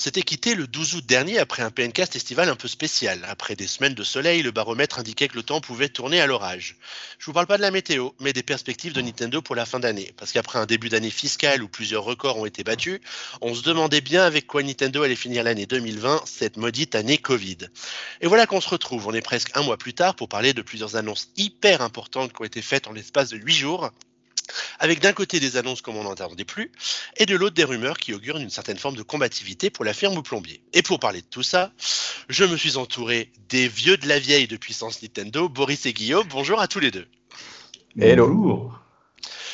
s'était quitté le 12 août dernier après un PNcast estival un peu spécial. Après des semaines de soleil, le baromètre indiquait que le temps pouvait tourner à l'orage. Je vous parle pas de la météo, mais des perspectives de Nintendo pour la fin d'année. Parce qu'après un début d'année fiscale où plusieurs records ont été battus, on se demandait bien avec quoi Nintendo allait finir l'année 2020, cette maudite année Covid. Et voilà qu'on se retrouve, on est presque un mois plus tard pour parler de plusieurs annonces hyper importantes qui ont été faites en l'espace de 8 jours avec d'un côté des annonces comme on n'en attendait plus, et de l'autre des rumeurs qui augurent une certaine forme de combativité pour la firme ou plombier. Et pour parler de tout ça, je me suis entouré des vieux de la vieille de puissance Nintendo, Boris et Guillaume. Bonjour à tous les deux. Hello.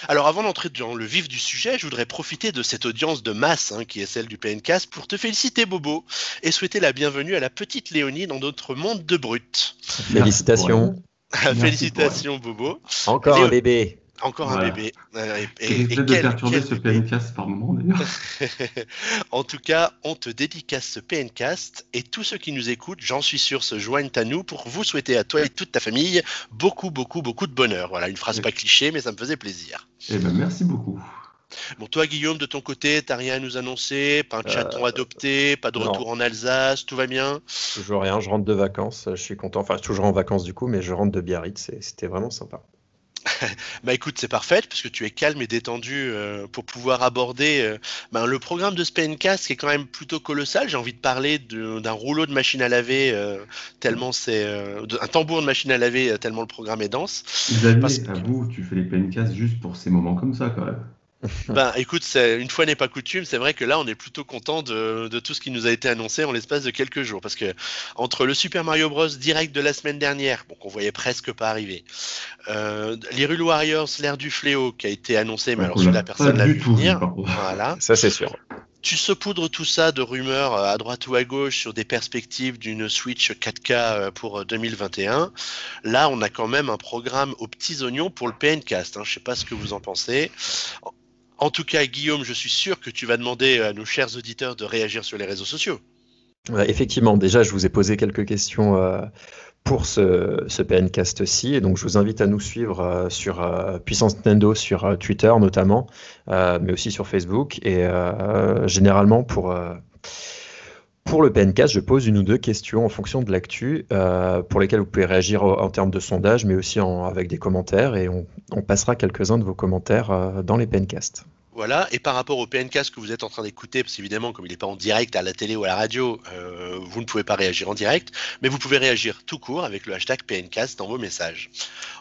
Alors avant d'entrer dans le vif du sujet, je voudrais profiter de cette audience de masse hein, qui est celle du PNCast pour te féliciter Bobo et souhaiter la bienvenue à la petite Léonie dans notre monde de brut. Félicitations. Félicitations Bobo. Encore un bébé. Encore un bébé. Euh, et, et, de perturber ce PNcast par moment d'ailleurs. en tout cas, on te dédicace ce PNcast et tous ceux qui nous écoutent, j'en suis sûr, se joignent à nous pour vous souhaiter à toi et toute ta famille beaucoup, beaucoup, beaucoup de bonheur. Voilà, une phrase pas cliché, mais ça me faisait plaisir. Eh ben, merci beaucoup. Bon, toi, Guillaume, de ton côté, t'as rien à nous annoncer? Pas un chaton euh, adopté Pas de retour en Alsace? Tout va bien? Toujours rien, je rentre de vacances, je suis content. Enfin, toujours en vacances du coup, mais je rentre de Biarritz, c'était vraiment sympa. bah écoute, c'est parfait parce que tu es calme et détendu euh, pour pouvoir aborder euh, ben, le programme de Spaincast qui est quand même plutôt colossal. J'ai envie de parler d'un rouleau de machine à laver euh, tellement c'est un tambour de machine à laver tellement le programme est dense. Xavier, parce... à vous, tu fais les juste pour ces moments comme ça quand même. Ben, écoute, une fois n'est pas coutume, c'est vrai que là, on est plutôt content de, tout ce qui nous a été annoncé en l'espace de quelques jours. Parce que entre le Super Mario Bros. direct de la semaine dernière, bon, qu'on voyait presque pas arriver, euh, l'Hyrule Warriors, l'ère du fléau, qui a été annoncé, mais alors la personne l'a vu venir. Voilà. Ça, c'est sûr. Tu saupoudres tout ça de rumeurs euh, à droite ou à gauche sur des perspectives d'une Switch 4K euh, pour 2021. Là, on a quand même un programme aux petits oignons pour le PNcast. Hein. Je ne sais pas ce que vous en pensez. En tout cas, Guillaume, je suis sûr que tu vas demander à nos chers auditeurs de réagir sur les réseaux sociaux. effectivement, déjà, je vous ai posé quelques questions euh, pour ce, ce PNcast-ci, et donc je vous invite à nous suivre euh, sur euh, Puissance Nintendo sur Twitter notamment, mais aussi sur Facebook, et généralement pour pour le PNCast, je pose une ou deux questions en fonction de l'actu, euh, pour lesquelles vous pouvez réagir en, termes de sondage, mais aussi avec des commentaires, et on, passera quelques-uns de vos commentaires euh, dans les PNcasts. Voilà, et par rapport au PNcast que vous êtes en train d'écouter, parce qu'évidemment, comme il n'est pas en direct à la télé ou à la radio, euh, vous ne pouvez pas réagir en direct, mais vous pouvez réagir tout court avec le hashtag PNcast dans vos messages.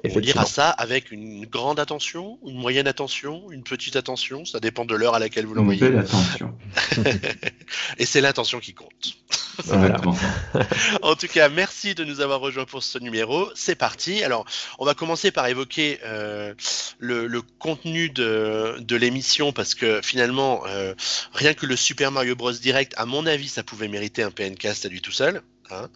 On lira ça avec une grande attention, une moyenne attention, une petite attention, ça dépend de l'heure à laquelle vous l'envoyez. Une attention. et c'est l'intention qui compte. en tout cas, merci de nous avoir rejoints pour ce numéro. C'est parti. Alors, on va commencer par évoquer euh, le, contenu de, de l'émission parce que finalement, euh, rien que le Super Mario Bros. Direct, à mon avis, ça pouvait mériter un PNcast à lui tout seul. Hein.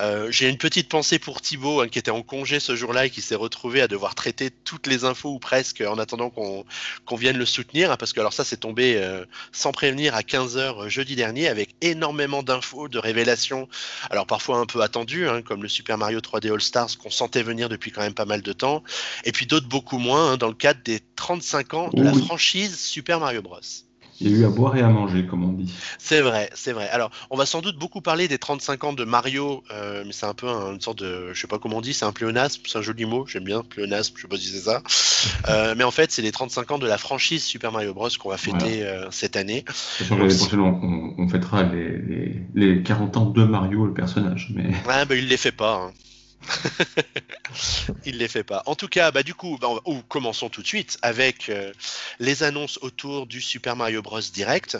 Euh, j'ai une petite pensée pour Thibaut hein, qui était en congé ce jour-là et qui s'est retrouvé à devoir traiter toutes les infos ou presque en attendant qu'on vienne le soutenir hein, parce que alors ça c'est tombé euh, sans prévenir à 15h euh, jeudi dernier avec énormément d'infos, de révélations, alors parfois un peu attendues comme le Super Mario 3D All Stars qu'on sentait venir depuis quand même pas mal de temps et puis d'autres beaucoup moins dans le cadre des 35 ans de la franchise Super Mario Bros. Il y a eu à boire et à manger, comme on dit. C'est vrai, c'est vrai. Alors, on va sans doute beaucoup parler des 35 ans de Mario, euh, mais c'est un peu une sorte de, je sais pas comment on dit, c'est un pléonasme, c'est un joli mot, j'aime bien, pléonasme, je sais pas si c'est ça. Euh, mais en fait, c'est les 35 ans de la franchise Super Mario Bros. qu'on va fêter euh, cette année. L'année prochaine, on, on, fêtera les, les, les, 40 ans de Mario, le personnage. Mais... Ouais, bah, il les fait pas. Hein. il les fait pas. En tout cas, bah du coup, bah, commençons tout de suite avec euh, les annonces autour du Super Mario Bros Direct.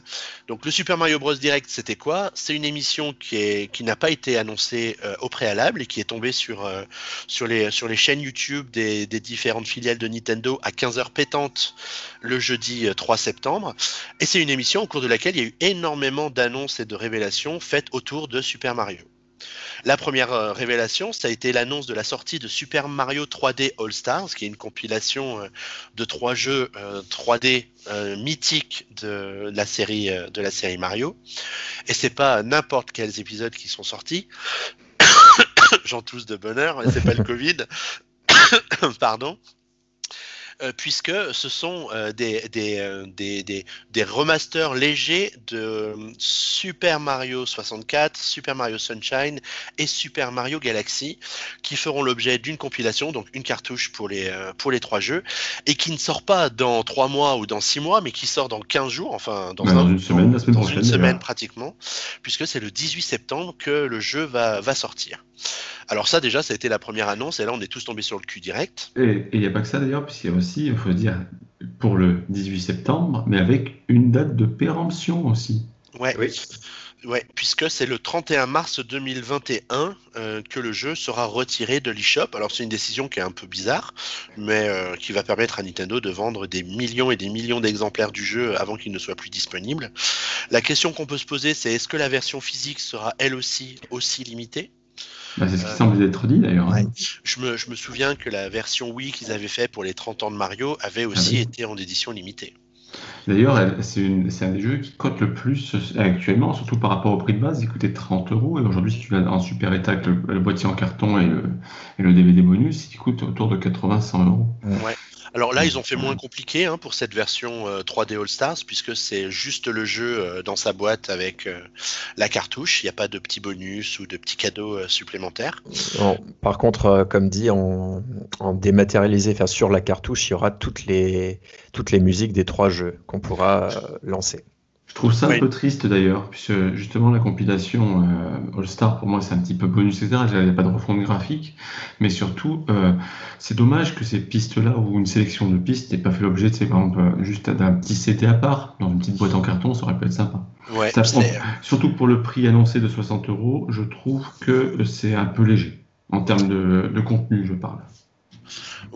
Donc le Super Mario Bros Direct, c'était quoi? C'est une émission qui est qui n'a pas été annoncée euh, au préalable et qui est tombée sur euh, sur les sur les chaînes YouTube des, des, différentes filiales de Nintendo à 15h pétantes le jeudi 3 septembre. Et c'est une émission au cours de laquelle il y a eu énormément d'annonces et de révélations faites autour de Super Mario. La première euh, révélation, ça a été l'annonce de la sortie de Super Mario 3D All Stars, qui est une compilation euh, de trois jeux 3D euh, mythiques de la série de la série Mario. Et c'est pas n'importe quels épisodes qui sont sortis. J'en tousse de bonheur, c'est pas le Covid. Pardon. Euh, puisque ce sont euh, des, des, des, remasters légers de Super Mario 64, Super Mario Sunshine et Super Mario Galaxy, qui feront l'objet d'une compilation, donc une cartouche pour les, pour les trois jeux, et qui ne sort pas dans trois mois ou dans six mois, mais qui sort dans 15 jours, enfin dans, une semaine, semaine une semaine pratiquement, puisque c'est le 18 septembre que le jeu va, va sortir. Alors ça déjà, ça a été la première annonce et là on est tous tombés sur le cul direct. Et il n'y a pas que ça d'ailleurs, puisqu'il y a aussi, il faut dire, pour le 18 septembre, mais avec une date de péremption aussi. Ouais. Oui. Ouais, puisque c'est le 31 mars 2021 euh, que le jeu sera retiré de l'eShop. Alors c'est une décision qui est un peu bizarre, mais euh, qui va permettre à Nintendo de vendre des millions et des millions d'exemplaires du jeu avant qu'il ne soit plus disponible. La question qu'on peut se poser, c'est est-ce que la version physique sera elle aussi aussi limitée? Bah, c'est ce qui semble être dit d'ailleurs. Hein. Je, me, je, me, souviens que la version Wii qu'ils avaient fait pour les 30 ans de Mario avait ah aussi été en édition limitée. D'ailleurs, c'est un des jeux qui cote le plus actuellement, surtout par rapport au prix de base. Il coûtait 30 euros et aujourd'hui, si tu l'as en super état avec le, boîtier en carton et le, et le DVD bonus, il coûte autour de 80-100 euros. Ouais. Alors là, ils ont fait moins compliqué hein, pour cette version 3D euh, All Stars, puisque c'est juste le jeu euh, dans sa boîte avec euh, la cartouche. Il n'y a pas de petits bonus ou de petits cadeaux supplémentaires. par contre, comme dit, en, dématérialisé, enfin, sur la cartouche, il y aura toutes les, toutes les musiques des trois jeux qu'on pourra lancer. Je trouve ça un peu triste d'ailleurs, puisque justement la compilation euh, All Star pour moi c'est un petit peu bonus, etc. Il n'y a pas de refonte graphique, mais surtout euh, c'est dommage que ces pistes-là ou une sélection de pistes n'ait pas fait l'objet, de par exemple, euh, juste d'un petit CD à part, dans une petite boîte en carton, ça aurait pu être sympa. Ouais, surtout pour le prix annoncé de 60 euros, je trouve que c'est un peu léger en termes de contenu, je parle.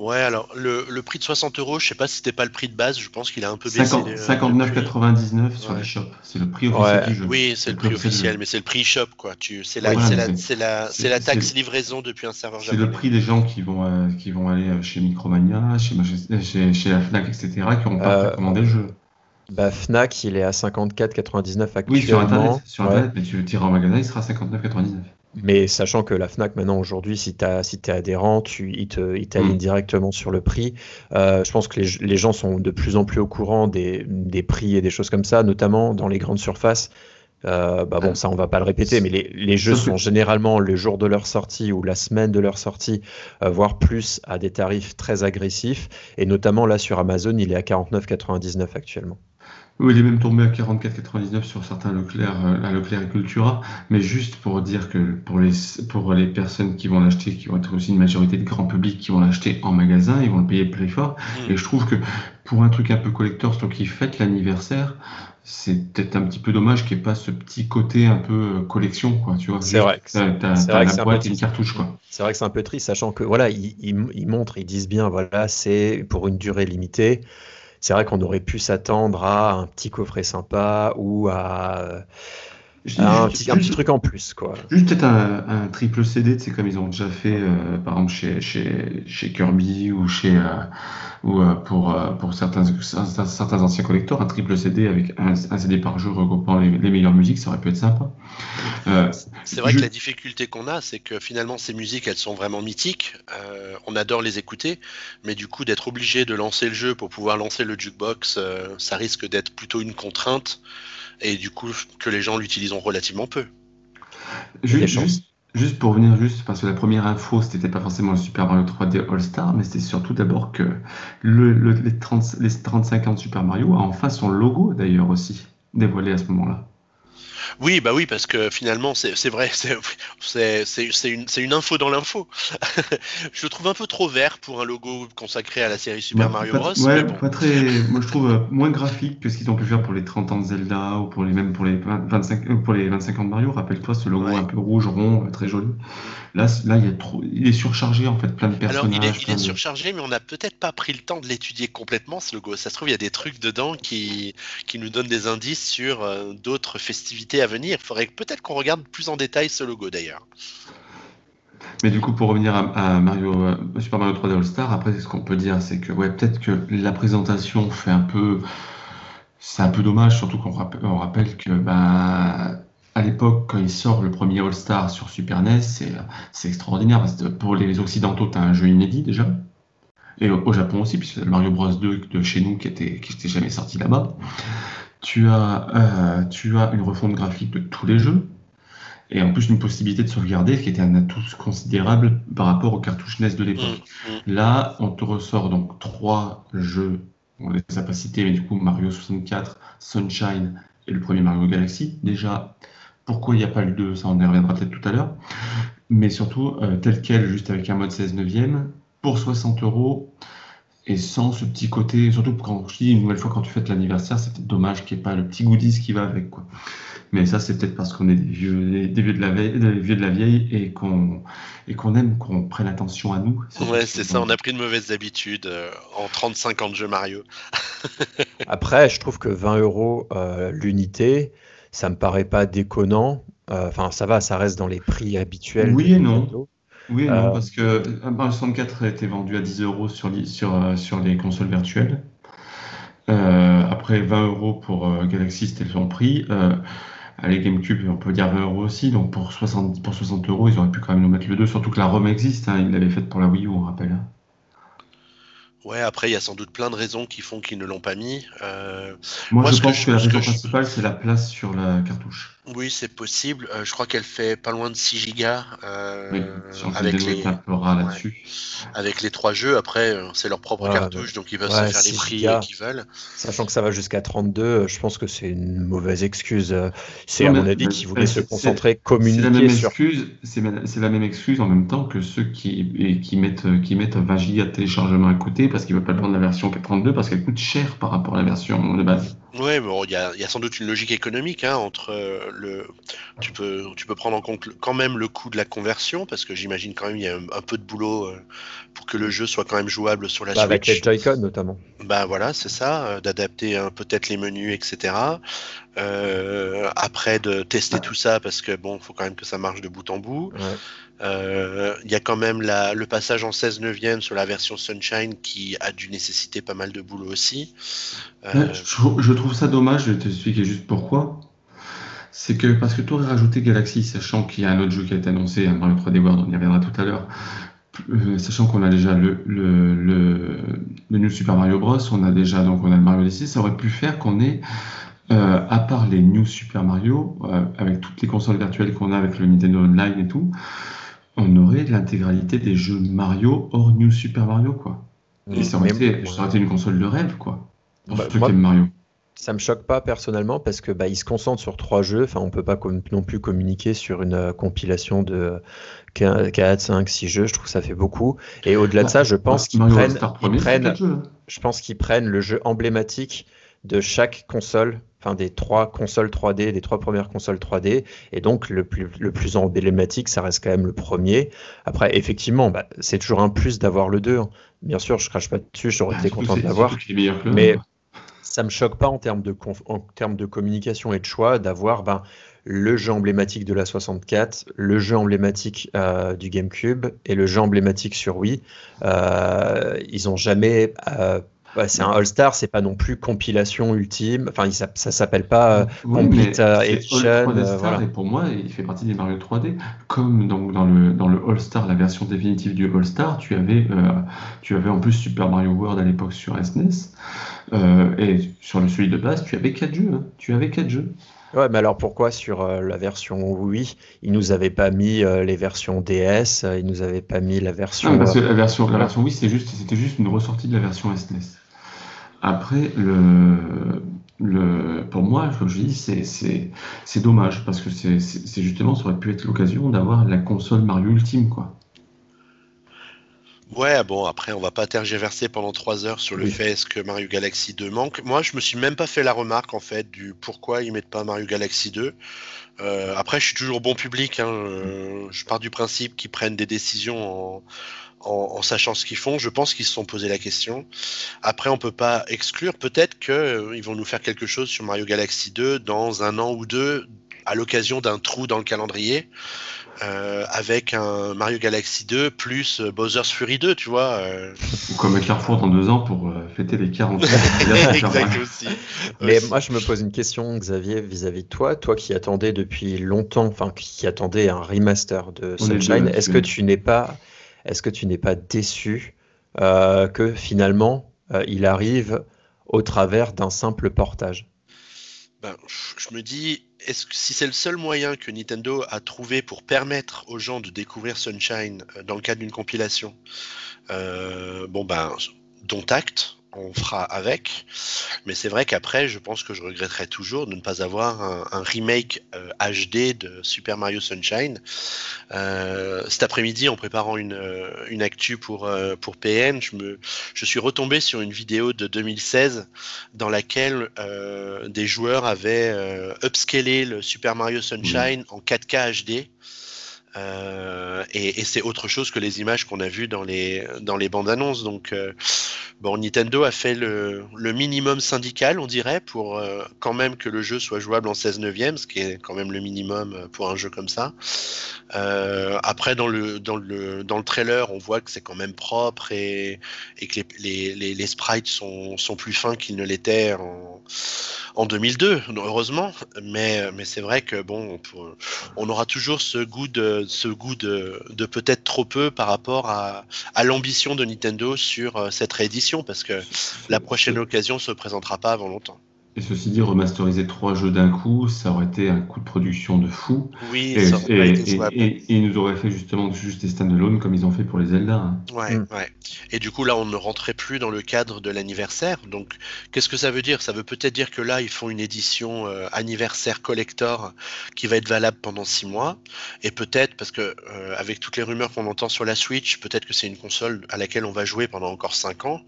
Ouais, alors le, le, prix de 60 euros, je sais pas si c'était pas le prix de base, je pense qu'il a un peu baissé. 59,99 sur les shops, c'est le prix officiel du jeu. Oui, c'est le, prix officiel, mais c'est le prix shop quoi. Tu, c'est la, c'est la, la, la, taxe livraison depuis un serveur japonais. C'est le prix des gens qui vont, euh, qui vont aller euh, chez Micromania, chez, chez, chez la Fnac, etc., qui n'ont pas euh, commandé le jeu. Bah, Fnac, il est à 54,99 actuellement. Oui, sur Internet, sur Internet mais tu le tires en magasin, il sera à 59,99. Mais sachant que la FNAC, maintenant, aujourd'hui, si tu si es adhérent, tu, il t'aligne mm. directement sur le prix. Euh, je pense que les, gens sont de plus en plus au courant des, des, prix et des choses comme ça, notamment dans les grandes surfaces. Euh, bah bon, ça, on va pas le répéter, mais les, les jeux sont généralement le jour de leur sortie ou la semaine de leur sortie, euh, voire plus, à des tarifs très agressifs. Et notamment là, sur Amazon, il est à 49,99 actuellement. Oui, il est même tombé à 44,99 sur certains Leclerc, euh, à Leclerc et Cultura, mais juste pour dire que pour les, pour les personnes qui vont l'acheter, qui vont être aussi une majorité de grand public qui vont l'acheter en magasin, ils vont le payer plus fort. Mm. Et je trouve que pour un truc un peu collector, surtout qui fête l'anniversaire, c'est peut-être un petit peu dommage qu'il n'y ait pas ce petit côté un peu euh, collection, quoi, tu vois. C'est vrai. c'est la boîte et une cartouche, quoi. C'est vrai que c'est un peu triste, sachant que, voilà, ils, ils montrent, ils disent bien, voilà, c'est pour une durée limitée c'est vrai qu'on aurait pu s'attendre à un petit coffret sympa ou à, un, petit, un, petit, truc en plus. Quoi. Juste peut-être un, triple CD, c'est comme ils ont déjà fait euh, par exemple chez, chez, chez, Kirby ou chez euh, ou euh, pour, pour certains, certains anciens collecteurs, un triple CD avec un, CD par jeu regroupant les, meilleures musiques, ça aurait pu être sympa. c'est vrai que la difficulté qu'on a, c'est que finalement ces musiques, elles sont vraiment mythiques. on adore les écouter, mais du coup d'être obligé de lancer le jeu pour pouvoir lancer le jukebox, ça risque d'être plutôt une contrainte et du coup que les gens l'utiliseront relativement peu. Juste, juste, pour venir juste, parce que la première info, c'était pas forcément le Super Mario 3D All-Star, mais c'était surtout d'abord que le, les, 30, les 35 ans de Super Mario a enfin son logo d'ailleurs aussi dévoilé à ce moment-là. Oui, bah oui, parce que finalement, c'est vrai, c'est une, une, info dans l'info. je le trouve un peu trop vert pour un logo consacré à la série Super Mario Bros. Ouais, pas très. Moi, je trouve euh, moins graphique que ce qu'ils ont pu faire pour les 30 ans de Zelda ou pour les même pour les 25 euh, pour les 25 ans de Mario. Rappelle-toi ce logo un peu rouge rond, euh, très joli. Là, là, il, y a trop... il est surchargé en fait, plein de personnages. Alors, il est, surchargé, mais on n'a peut-être pas pris le temps de l'étudier complètement ce logo. Ça se trouve, il y a des trucs dedans qui, qui nous donnent des indices sur d'autres festivités à venir. Il faudrait peut-être qu'on regarde plus en détail ce logo d'ailleurs. Mais du coup, pour revenir à, Mario, euh, Super Mario 3D All Star, après, ce qu'on peut dire, c'est que ouais, peut-être que la présentation fait un peu. C'est un peu dommage, surtout qu'on rappelle, rappelle que bah, à l'époque, quand il sort le premier All Star sur Super NES, c'est extraordinaire. Parce que pour les Occidentaux, tu as un jeu inédit déjà. et au, Japon aussi, puisque le Mario Bros 2 de chez nous qui était, qui était jamais sorti là-bas. Tu as, euh, tu as une refonte graphique de tous les jeux, et en plus une possibilité de sauvegarder qui était un atout considérable par rapport aux cartouches NES de l'époque. Mm, mm. Là, on te ressort donc trois jeux, on les a pas cités, mais du coup Mario 64, Sunshine et le premier Mario Galaxy. Déjà, pourquoi il n'y a pas le 2, ça on y reviendra peut-être tout à l'heure. Mais surtout, euh, tel quel, juste avec un mode 16 neuvième, pour 60 euros, et sans ce petit côté, surtout quand je dis une nouvelle fois quand tu fêtes l'anniversaire, c'est dommage qu'il n'y ait pas le petit goodies qui va avec. Quoi. Mais ça, c'est peut-être parce qu'on est des vieux, des vieux de la vieille, des vieux de la vieille et qu'on et qu'on aime qu'on prenne attention à nous. Ouais, c'est ça. On a pris de mauvaises habitudes euh, en 35 ans de jeu Mario. Après, je trouve que 20 euros euh, l'unité, ça me paraît pas déconnant. Euh, enfin, ça va, ça reste dans les prix habituels. Oui et non. Oui et non, parce que Mario 64 a été vendu à 10 euros sur, sur, sur les consoles virtuelles. après 20 euros pour Galaxy, c'était son prix. Allez, GameCube, on peut dire 20 euros aussi. Donc pour 60, pour 60 euros, ils auraient pu quand même nous mettre le 2. Surtout que la ROM existe. Hein, ils l'avaient faite pour la Wii U, on rappelle. Hein. Ouais, après, il y a sans doute plein de raisons qui font qu'ils ne l'ont pas mis. Euh, moi, je pense que, la raison principale, c'est la place sur la cartouche. Oui, c'est possible. Euh, je crois qu'elle fait pas loin de 6 gigas. Euh, oui, avec, les... avec les trois jeux. Après, c'est leur propre cartouche, donc ils peuvent se faire les prix qu'ils veulent. Sachant que ça va jusqu'à 32, je pense que c'est une mauvaise excuse. C'est à mon avis qu'ils voulaient se concentrer, communiquer la même excuse, C'est la même excuse en même temps que ceux qui, qui, mettent, qui mettent 20 gigas de téléchargement à côté parce qu'ils ne veulent pas prendre la version 32 parce qu'elle coûte cher par rapport à la version de base. Oui, bon, il y a, sans doute une logique économique hein, entre euh, le. Tu peux, tu peux prendre en compte quand même le coût de la conversion parce que j'imagine quand même il y a un, peu de boulot euh, pour que le jeu soit quand même jouable sur la bah, Switch. Avec les Joy-Con notamment. Bah voilà, c'est ça, euh, d'adapter peut-être les menus, etc. après de tester tout ça parce que bon, faut quand même que ça marche de bout en bout. Il y a quand même le passage en 16 neuvième sur la version Sunshine qui a dû nécessiter pas mal de boulot aussi. je, trouve ça dommage, je vais t'expliquer juste pourquoi. C'est que parce que tu aurais rajouté Galaxy, sachant qu'il y a un autre jeu qui a été annoncé, Mario 3D World, on y reviendra tout à l'heure, euh, sachant qu'on a déjà le, New Super Mario Bros, on a déjà donc on a le Mario Odyssey, ça aurait pu faire qu'on ait, euh, à part les New Super Mario, euh, avec toutes les consoles virtuelles qu'on a avec le Nintendo Online et tout, on aurait l'intégralité des jeux Mario hors New Super Mario, quoi. Et ça aurait, été, ça aurait été une console de rêve, quoi. Pour bah, ceux qui aiment Mario. Ça me choque pas personnellement parce que bah, se concentrent sur trois jeux. Enfin, on peut pas non plus communiquer sur une euh, compilation de 4, 5, 6 jeux. Je trouve que ça fait beaucoup. Et au-delà de ça, je pense qu'ils prennent, hein. je pense qu'ils prennent le jeu emblématique de chaque console, enfin des trois consoles 3D, des trois premières consoles 3D, et donc le plus, le plus emblématique, ça reste quand même le premier. Après, effectivement, bah, c'est toujours un plus d'avoir le 2. Hein. Bien sûr, je crache pas dessus, j'aurais été content de l'avoir. Mais ça me choque pas en termes de, en termes de communication et de choix d'avoir ben, le jeu emblématique de la 64, le jeu emblématique euh, du GameCube et le jeu emblématique sur Wii. Euh, ils ont jamais. Euh, c'est un All-Star, c'est pas non plus compilation ultime. Enfin, ça, ça s'appelle pas Complete Edition. Et pour moi, il fait partie des Mario 3D. Comme donc dans le dans le All-Star, la version définitive du All-Star, tu avais tu avais en plus Super Mario World à l'époque sur SNES. Euh, et sur le celui de base, tu avais 4 jeux. Hein. Tu avais 4 jeux. Ouais, mais alors pourquoi sur euh, la version Wii, ils nous avaient pas mis euh, les versions DS, ils nous avaient pas mis la version. parce que la version, la version Wii, c'était juste, c'était juste une ressortie de la version SNES. Après, le, le, pour moi, comme je dis, c'est, dommage parce que c'est, c'est justement, ça aurait pu être l'occasion d'avoir la console Mario Ultime, quoi. Ouais, bon, après, on va pas tergiverser pendant trois heures sur le fait est-ce que Mario Galaxy 2 manque. Moi, je me suis même pas fait la remarque, en fait, du pourquoi ils mettent pas Mario Galaxy 2. Euh, après, je suis toujours bon public. Hein, euh, je pars du principe qu'ils prennent des décisions en, sachant ce qu'ils font. Je pense qu'ils se sont posé la question. Après, on peut pas exclure. Peut-être qu'ils euh, vont nous faire quelque chose sur Mario Galaxy 2 dans un an ou deux, à l'occasion d'un trou dans le calendrier. Euh, avec un Mario Galaxy 2 plus euh, Bowser's Fury 2, tu vois. Euh. Ou comme Carrefour dans deux ans pour fêter les 40 ans. exact aussi. Mais moi, je me pose une question, Xavier, vis-à-vis de toi. Toi qui attendais depuis longtemps, enfin, qui attendait un remaster de Sunshine, est-ce que tu n'es pas, est-ce que tu n'es pas déçu que finalement il arrive au travers d'un simple portage? Ben, je me dis, est-ce si c'est le seul moyen que Nintendo a trouvé pour permettre aux gens de découvrir Sunshine dans le cadre d'une compilation, bon ben, dont acte, on fera avec. Mais c'est vrai qu'après, je pense que je regretterais toujours de ne pas avoir un, remake HD euh, de Super Mario Sunshine. Euh, cet après-midi, en préparant une, euh, une actu pour, pour PN, je, me, je suis retombé sur une vidéo de 2016 dans laquelle des joueurs avaient upscalé le Super Mario Sunshine en 4K HD. Euh, et, c'est autre chose que les images qu'on a vues dans les, dans les bandes annonces. Donc, euh, bon, Nintendo a fait le, minimum syndical, on dirait, pour euh, quand même que le jeu soit jouable en 16 neuvième, ce qui est quand même le minimum pour un jeu comme ça. après, dans le, dans, le, dans le trailer, on voit que c'est quand même propre et, et que les, les, les, sprites sont, sont plus fins qu'ils ne l'étaient en, en 2002, heureusement. Mais, c'est vrai que bon, on, aura toujours ce goût de peut-être trop peu par rapport à, l'ambition de Nintendo sur euh, cette réédition, parce que la prochaine occasion se présentera pas avant longtemps. Et ceci dit, remasteriser trois jeux d'un coup, ça aurait été un coût de production de fou. Oui, et, ça aurait été et, ils nous auraient fait justement juste des stand-alone comme ils ont fait pour les Zelda. Hein. Ouais, mm. ouais. Et du coup, là, on ne rentrait plus dans le cadre de l'anniversaire. Donc, qu'est-ce que ça veut dire? Ça veut peut-être dire que là, ils font une édition euh, anniversaire collector qui va être valable pendant six mois. Et peut-être, parce que euh, avec toutes les rumeurs qu'on entend sur la Switch, peut-être que c'est une console à laquelle on va jouer pendant encore cinq ans.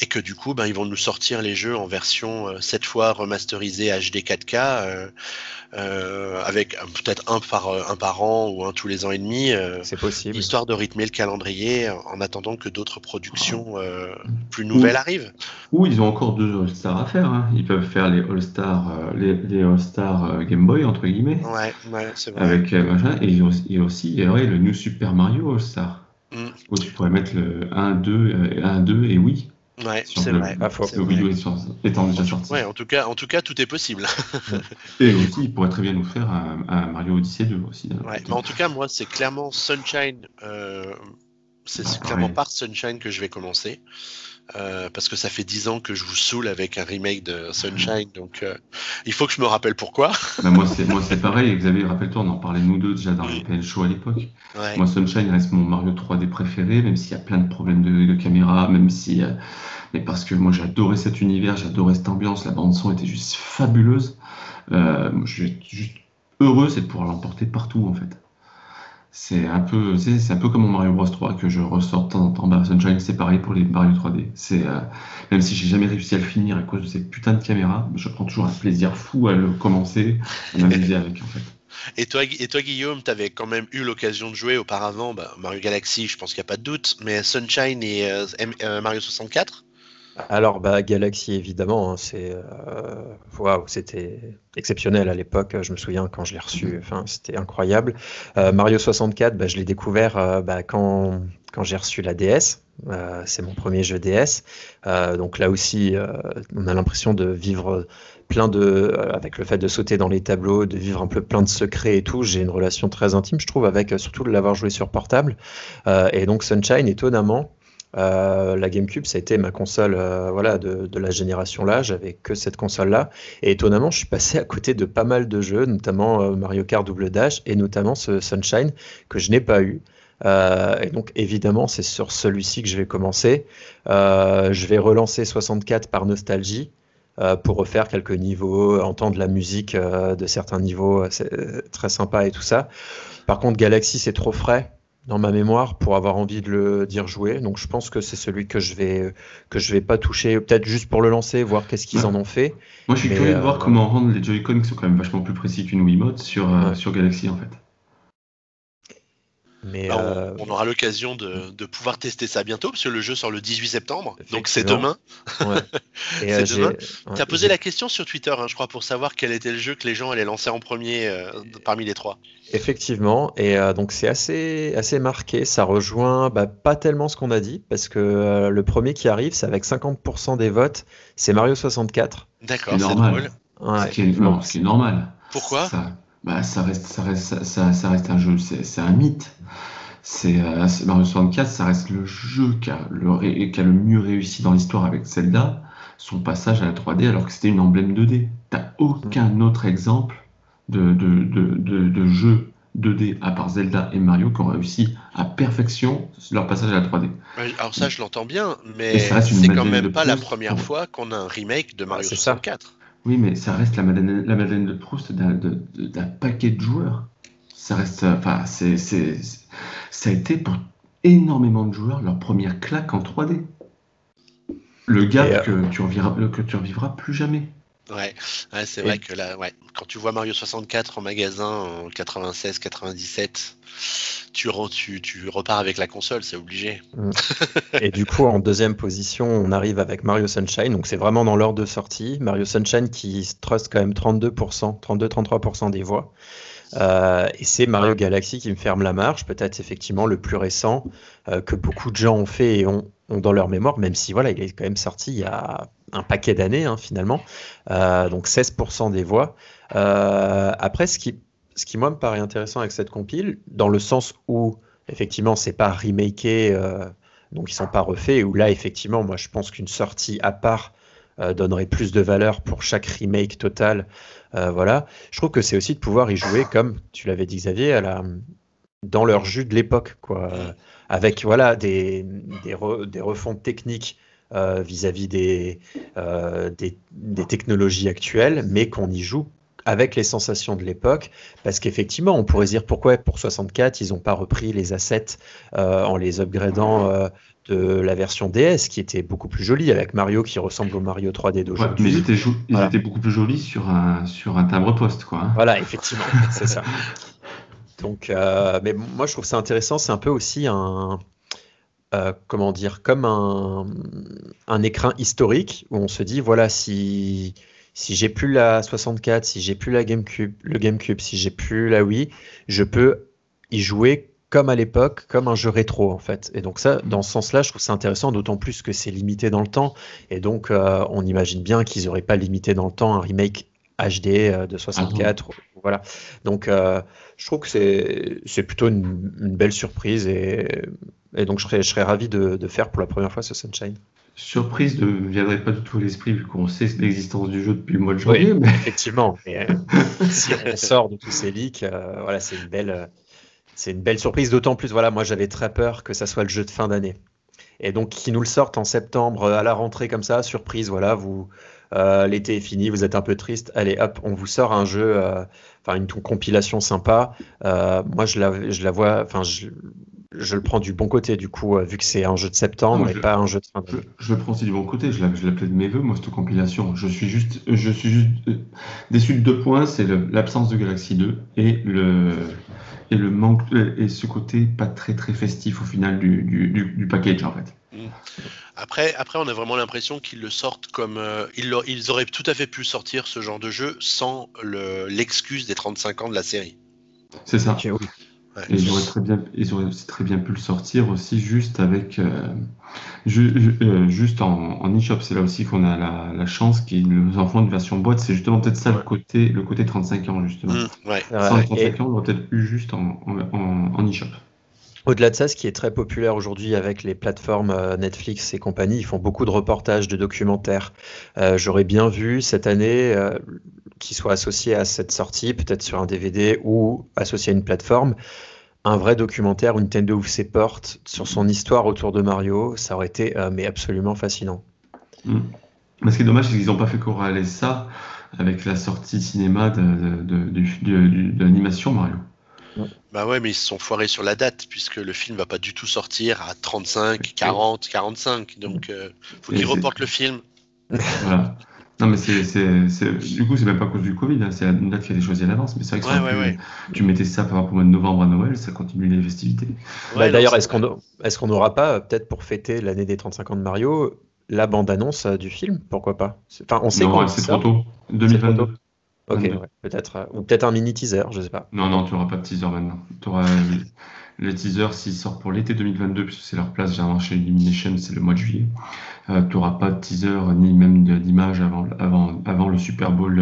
Et que du coup, ben, ils vont nous sortir les jeux en version euh, cette fois remasterisé HD 4K euh, euh, avec peut-être un par un par an ou un tous les ans et demi. Euh, c'est possible. Histoire de rythmer le calendrier en attendant que d'autres productions plus nouvelles arrivent. Ou ils ont encore deux All-Star à faire. Hein. Ils peuvent faire les All-Star les, les All-Star Game Boy entre guillemets. Ouais, ouais c'est vrai. Avec machin, et il y a aussi, le New Super Mario All-Star. Mm. Où tu pourrais mettre le 1, 2, 1, 2 et oui. Ouais, c'est vrai. Ah, faut Wii U étant déjà sorti. Ouais, en tout cas, en tout cas, tout est possible. et aussi, il pourrait très bien nous faire un, Mario Odyssey 2 aussi. Ouais, mais en tout cas, moi, c'est clairement Sunshine. Euh, c'est ah, clairement par Sunshine que je vais commencer. Euh, parce que ça fait 10 ans que je vous saoule avec un remake de Sunshine, donc euh, il faut que je me rappelle pourquoi. Bah, moi, c'est pareil, Xavier, rappelle-toi, on en parlait nous deux déjà dans les PL Show à l'époque. Moi, Sunshine reste mon Mario 3D préféré, même s'il y a plein de problèmes de, caméra, même si. mais parce que moi, j'adorais cet univers, j'adorais cette ambiance, la bande-son était juste fabuleuse. Euh, je suis juste heureux, c'est de pouvoir l'emporter partout, en fait c'est un peu c'est un peu comme mon Mario Bros 3 que je ressors de temps en temps. Bah, Sunshine c'est pareil pour les Mario 3D c'est euh, même si j'ai jamais réussi à le finir à cause de ces putains de caméras je prends toujours un plaisir fou à le commencer à m'amuser avec en fait. Et toi, et toi Guillaume, tu avais quand même eu l'occasion de jouer auparavant bah, Mario Galaxy, je pense qu'il n'y a pas de doute, mais Sunshine et euh, euh, Mario 64 alors, bah, Galaxy, évidemment, hein, c'est, euh, c'était exceptionnel à l'époque. Je me souviens quand je l'ai reçu, enfin, c'était incroyable. Euh, Mario 64, bah, je l'ai découvert euh, bah, quand, quand j'ai reçu la DS. c'est mon premier jeu DS. donc là aussi, on a l'impression de vivre plein de, avec le fait de sauter dans les tableaux, de vivre un peu plein de secrets et tout. J'ai une relation très intime, je trouve, avec surtout de l'avoir joué sur portable. et donc Sunshine, étonnamment. Euh, la GameCube, ça a été ma console euh, voilà, de, la génération là. J'avais que cette console-là. Et étonnamment, je suis passé à côté de pas mal de jeux, notamment euh, Mario Kart Double Dash et notamment ce Sunshine que je n'ai pas eu. et donc, évidemment, c'est sur celui-ci que je vais commencer. je vais relancer 64 par nostalgie. pour refaire quelques niveaux, entendre la musique de certains niveaux, c'est très sympa et tout ça. Par contre, Galaxy, c'est trop frais dans ma mémoire pour avoir envie de le dire jouer. Donc je pense que c'est celui que je vais que je vais pas toucher, peut-être juste pour le lancer, voir qu'est-ce qu'ils en ont fait. Moi je suis curieux de voir euh, comment rendre les Joy-Con qui sont quand même vachement plus précis qu'une Wiimote sur euh, sur Galaxy en fait. Bah, euh, on, aura l'occasion de, pouvoir tester ça bientôt, parce que le jeu sort le 18 septembre, donc c'est demain. c'est euh, demain. tu as posé la question sur Twitter, hein, je crois, pour savoir quel était le jeu que les gens allaient lancer en premier euh, parmi les trois. Effectivement, et donc c'est assez, assez marqué, ça rejoint bah, pas tellement ce qu'on a dit, parce que le premier qui arrive, c'est avec 50% des votes, c'est Mario 64. D'accord, c'est drôle. Ce, qui est, normal. Pourquoi? Bah, ça reste, ça reste, ça, ça reste un jeu, c'est un mythe. c'est Mario 64, ça reste le jeu qui a le, qui a le mieux réussi dans l'histoire avec Zelda. Son passage à la 3D, alors que c'était une emblème 2D. T'as aucun autre exemple de, de, de, de jeu 2D, à part Zelda et Mario, qui ont réussi à perfection leur passage à la 3D. Alors ça, je l'entends bien, mais c'est quand même pas la première fois qu'on a un remake de Mario 64. Oui, mais ça reste la Madeleine, la Madeleine de Proust d'un paquet de joueurs. Ça reste, enfin, c'est, ça a été pour énormément de joueurs leur première claque en 3D. Le gap euh, que, tu revivras, que tu revivras plus jamais. Ouais, c'est vrai que là, ouais, quand tu vois Mario 64 en magasin en 96-97, tu, tu, tu, repars avec la console, c'est obligé. Mm. Et du coup, en deuxième position, on arrive avec Mario Sunshine, donc c'est vraiment dans l'ordre de sortie. Mario Sunshine qui trust quand même 32%, 32-33% des voix. Euh, et c'est Mario Galaxy qui me ferme la marche, peut-être effectivement le plus récent euh, que beaucoup de gens ont fait et ont, dans leur mémoire, même si voilà, il est quand même sorti il y a un paquet d'années hein, finalement, euh, donc 16% des voix. après, ce qui, ce qui moi me paraît intéressant avec cette compile, dans le sens où effectivement c'est pas remaké, donc ils sont pas refaits, où là effectivement moi je pense qu'une sortie à part donnerait plus de valeur pour chaque remake total euh, voilà. Je trouve que c'est aussi de pouvoir y jouer comme tu l'avais dit Xavier, à la, dans leur jus de l'époque, quoi, avec voilà des, des, refontes techniques euh, vis-à-vis des, euh, des, des, technologies actuelles, mais qu'on y joue avec les sensations de l'époque, parce qu'effectivement, on pourrait dire pourquoi pour 64, ils n'ont pas repris les assets en les upgradant de la version DS qui était beaucoup plus jolie avec Mario qui ressemble au Mario 3D d'aujourd'hui. mais ils étaient, ils étaient, beaucoup plus jolis sur un, sur un timbre poste quoi. Hein. Voilà, effectivement, c'est ça. Donc, euh, mais moi je trouve ça intéressant, c'est un peu aussi un, euh, comment dire, comme un, un, écran historique où on se dit voilà si si j'ai plus la 64, si j'ai plus la GameCube, le GameCube, si j'ai plus la Wii, je peux y jouer comme à l'époque, comme un jeu rétro en fait. Et donc ça, dans ce sens-là, je trouve ça intéressant, d'autant plus que c'est limité dans le temps. Et donc, euh, on imagine bien qu'ils n'auraient pas limité dans le temps un remake HD euh, de 64. Ah voilà. Donc, euh, je trouve que c'est plutôt une, belle surprise et, et, donc je serais, je serais ravi de, de, faire pour la première fois ce Sunshine. Surprise ne viendrait pas du tout à l'esprit vu qu'on sait l'existence du jeu depuis le mois de janvier. mais... Effectivement. si on sort de tous ces leaks, voilà, c'est une belle c'est une belle surprise, d'autant plus, voilà, moi j'avais très peur que ça soit le jeu de fin d'année. Et donc, qu'ils nous le sortent en septembre à la rentrée comme ça, surprise, voilà, vous, euh, l'été est fini, vous êtes un peu triste, allez hop, on vous sort un jeu, euh, enfin une, compilation sympa. Euh, moi, je la, je la vois, enfin, je, je, le prends du bon côté du coup, vu que c'est un jeu de septembre et pas un jeu de fin d'année. Je, le prends aussi du bon côté, je l'appelais de mes voeux, moi, cette compilation. Je suis juste, je suis juste déçu de deux points, c'est l'absence de Galaxy 2 et le et le manque et ce côté pas très très festif au final du, du, package en fait. Mm. Après, après, on a vraiment l'impression qu'ils le sortent comme euh, ils, auraient tout à fait pu sortir ce genre de jeu sans l'excuse des 35 ans de la série. C'est ça. Ils auraient très bien, ils auraient très bien pu le sortir aussi juste avec, euh, euh, juste en, en e-shop. C'est là aussi qu'on a la, chance qu'ils nous en font une version boîte. C'est justement peut-être ça le côté, le côté 35 ans justement. Mmh, Sans 35 ans, on aurait peut-être eu juste en, en, e-shop. Au-delà de ça, ce qui est très populaire aujourd'hui avec les plateformes euh, Netflix et compagnie, ils font beaucoup de reportages, de documentaires. J'aurais bien vu cette année qui soit associé à cette sortie, peut-être sur un DVD ou associé à une plateforme, un vrai documentaire où Nintendo ouvre ses portes sur son histoire autour de Mario, ça aurait été euh, mais absolument fascinant. Mm. Mais ce qui est dommage, c'est qu'ils n'ont pas fait corréler ça avec la sortie cinéma de, de, l'animation Mario. Bah ouais, mais ils se sont foirés sur la date, puisque le film va pas du tout sortir à 35, 40, 45. Donc, il euh, faut qu'ils reportent le film. Voilà. Non, mais c'est, du coup, c'est même pas à cause du Covid, hein, c'est une date qui a été choisie à l'avance. Mais c'est vrai que tu mettais ça par rapport au mois de novembre à Noël, ça continue les festivités. Bah, d'ailleurs, est-ce qu'on est qu'on n'aura pas, peut-être pour fêter l'année des 35 ans de Mario, la bande-annonce euh, du film? Pourquoi pas? Enfin, on sait non, c'est trop tôt. 2022. Ok, peut-être. Euh, ou peut-être un mini teaser, je sais pas. Non, non, tu n'auras pas de teaser maintenant. Tu auras Le teaser, s'il sort pour l'été 2022, puisque c'est leur place généralement chez Illumination, c'est le mois de juillet, euh, tu n'auras pas de teaser ni même d'image avant, avant, avant le Super Bowl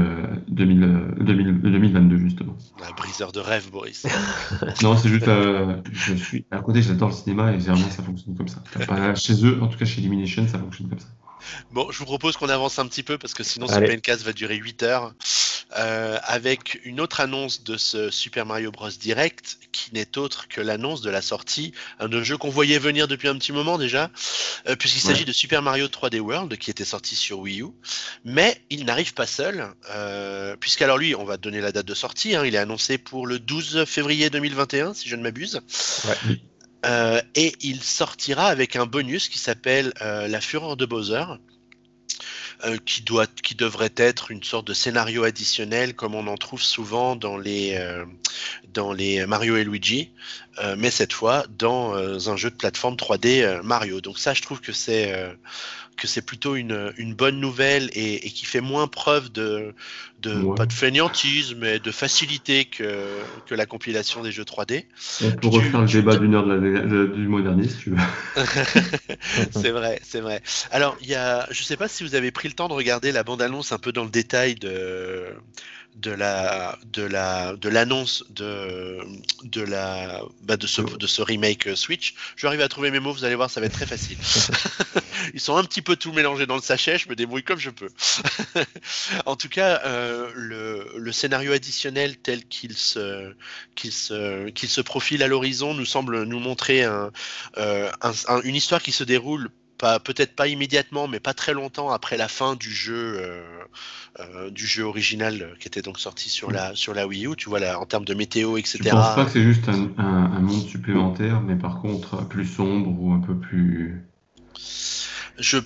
2022, justement. Un briseur de rêve, Boris. non, c'est juste, je suis à côté, j'adore le cinéma et généralement ça fonctionne comme ça. Pas, chez eux, en tout cas chez Illumination, ça fonctionne comme ça. Bon, je vous propose qu'on avance un petit peu parce que sinon ce PNcast va durer 8 heures. Euh, avec une autre annonce de ce Super Mario Bros. Direct qui n'est autre que l'annonce de la sortie d'un jeu qu'on voyait venir depuis un petit moment déjà, euh, puisqu'il s'agit de Super Mario 3D World qui était sorti sur Wii U. Mais il n'arrive pas seul, euh, puisqu'alors lui, on va donner la date de sortie, hein. il est annoncé pour le 12 février 2021, si je ne m'abuse. Ouais. Euh, et il sortira avec un bonus qui s'appelle euh, La Fureur de Bowser, euh, qui, doit, qui devrait être une sorte de scénario additionnel comme on en trouve souvent dans les, dans les Mario et Luigi, mais cette fois dans un jeu de plateforme 3D Mario. Donc ça, je trouve que c'est que c'est plutôt une, une, bonne nouvelle et, qui fait moins preuve de, de pas de fainéantisme, mais de facilité que, que la compilation des jeux 3D. On peut refaire le débat d'une heure du modernisme, tu veux. c'est vrai, c'est vrai. Alors, il y a, je sais pas si vous avez pris le temps de regarder la bande-annonce un peu dans le détail de de la de la de l'annonce de de la bah, de ce de ce remake euh, Switch. Je vais arriver à trouver mes mots, vous allez voir, ça va être très facile. Ils sont un petit peu tout mélangés dans le sachet, je me débrouille comme je peux. en tout cas, euh, le, scénario additionnel tel qu'il se qu'il se qu'il se profile à l'horizon nous semble nous montrer euh, une histoire qui se déroule peut-être pas immédiatement, mais pas très longtemps après la fin du jeu, euh, du jeu original qui était donc sorti sur la sur la Wii U. Tu vois là, en termes de météo, etc. Je pense pas que c'est juste un, monde supplémentaire, mais par contre plus sombre ou un peu plus. Je,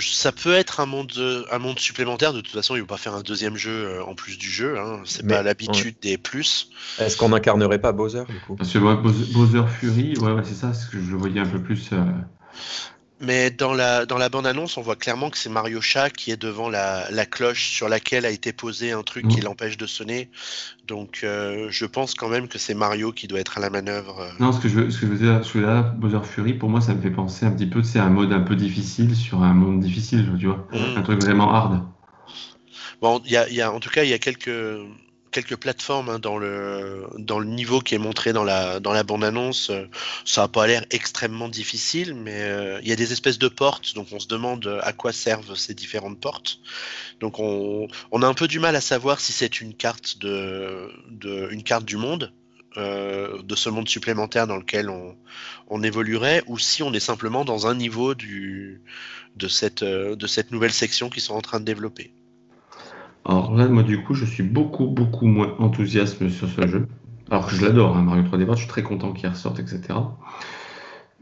ça peut être un monde, un monde supplémentaire. De toute façon, il ne vont pas faire un deuxième jeu en plus du jeu. Hein. C'est pas l'habitude des plus. Est-ce qu'on n'incarnerait pas Bowser du coup? Parce que Bowser Fury, ouais, c'est ça. Ce que je le voyais un peu plus. Mais dans la, dans la bande-annonce, on voit clairement que c'est Mario Chat qui est devant la, la, cloche sur laquelle a été posé un truc qui mm. l'empêche de sonner. Donc euh, je pense quand même que c'est Mario qui doit être à la manœuvre. Euh. Non, ce que je veux, ce que je veux dire, ce là, Bowser Fury, pour moi, ça me fait penser un petit peu, c'est un mode un peu difficile sur un monde difficile, tu vois. Mm. Un truc vraiment hard. Bon, y a, y a, en tout cas, il y a quelques quelques plateformes hein, dans, le, dans le niveau qui est montré dans la, dans la bande-annonce. Euh, ça n'a pas l'air extrêmement difficile, mais euh, il y a des espèces de portes, donc on se demande à quoi servent ces différentes portes. Donc on, on a un peu du mal à savoir si c'est une carte de, de, une carte du monde. Euh, de ce monde supplémentaire dans lequel on, on, évoluerait ou si on est simplement dans un niveau du, de, cette, de cette nouvelle section qu'ils sont en train de développer. Alors là, moi, du coup, je suis beaucoup, beaucoup moins enthousiaste sur ce jeu. Alors que je l'adore, hein, Mario 3D World, je suis très content qu'il ressorte, etc.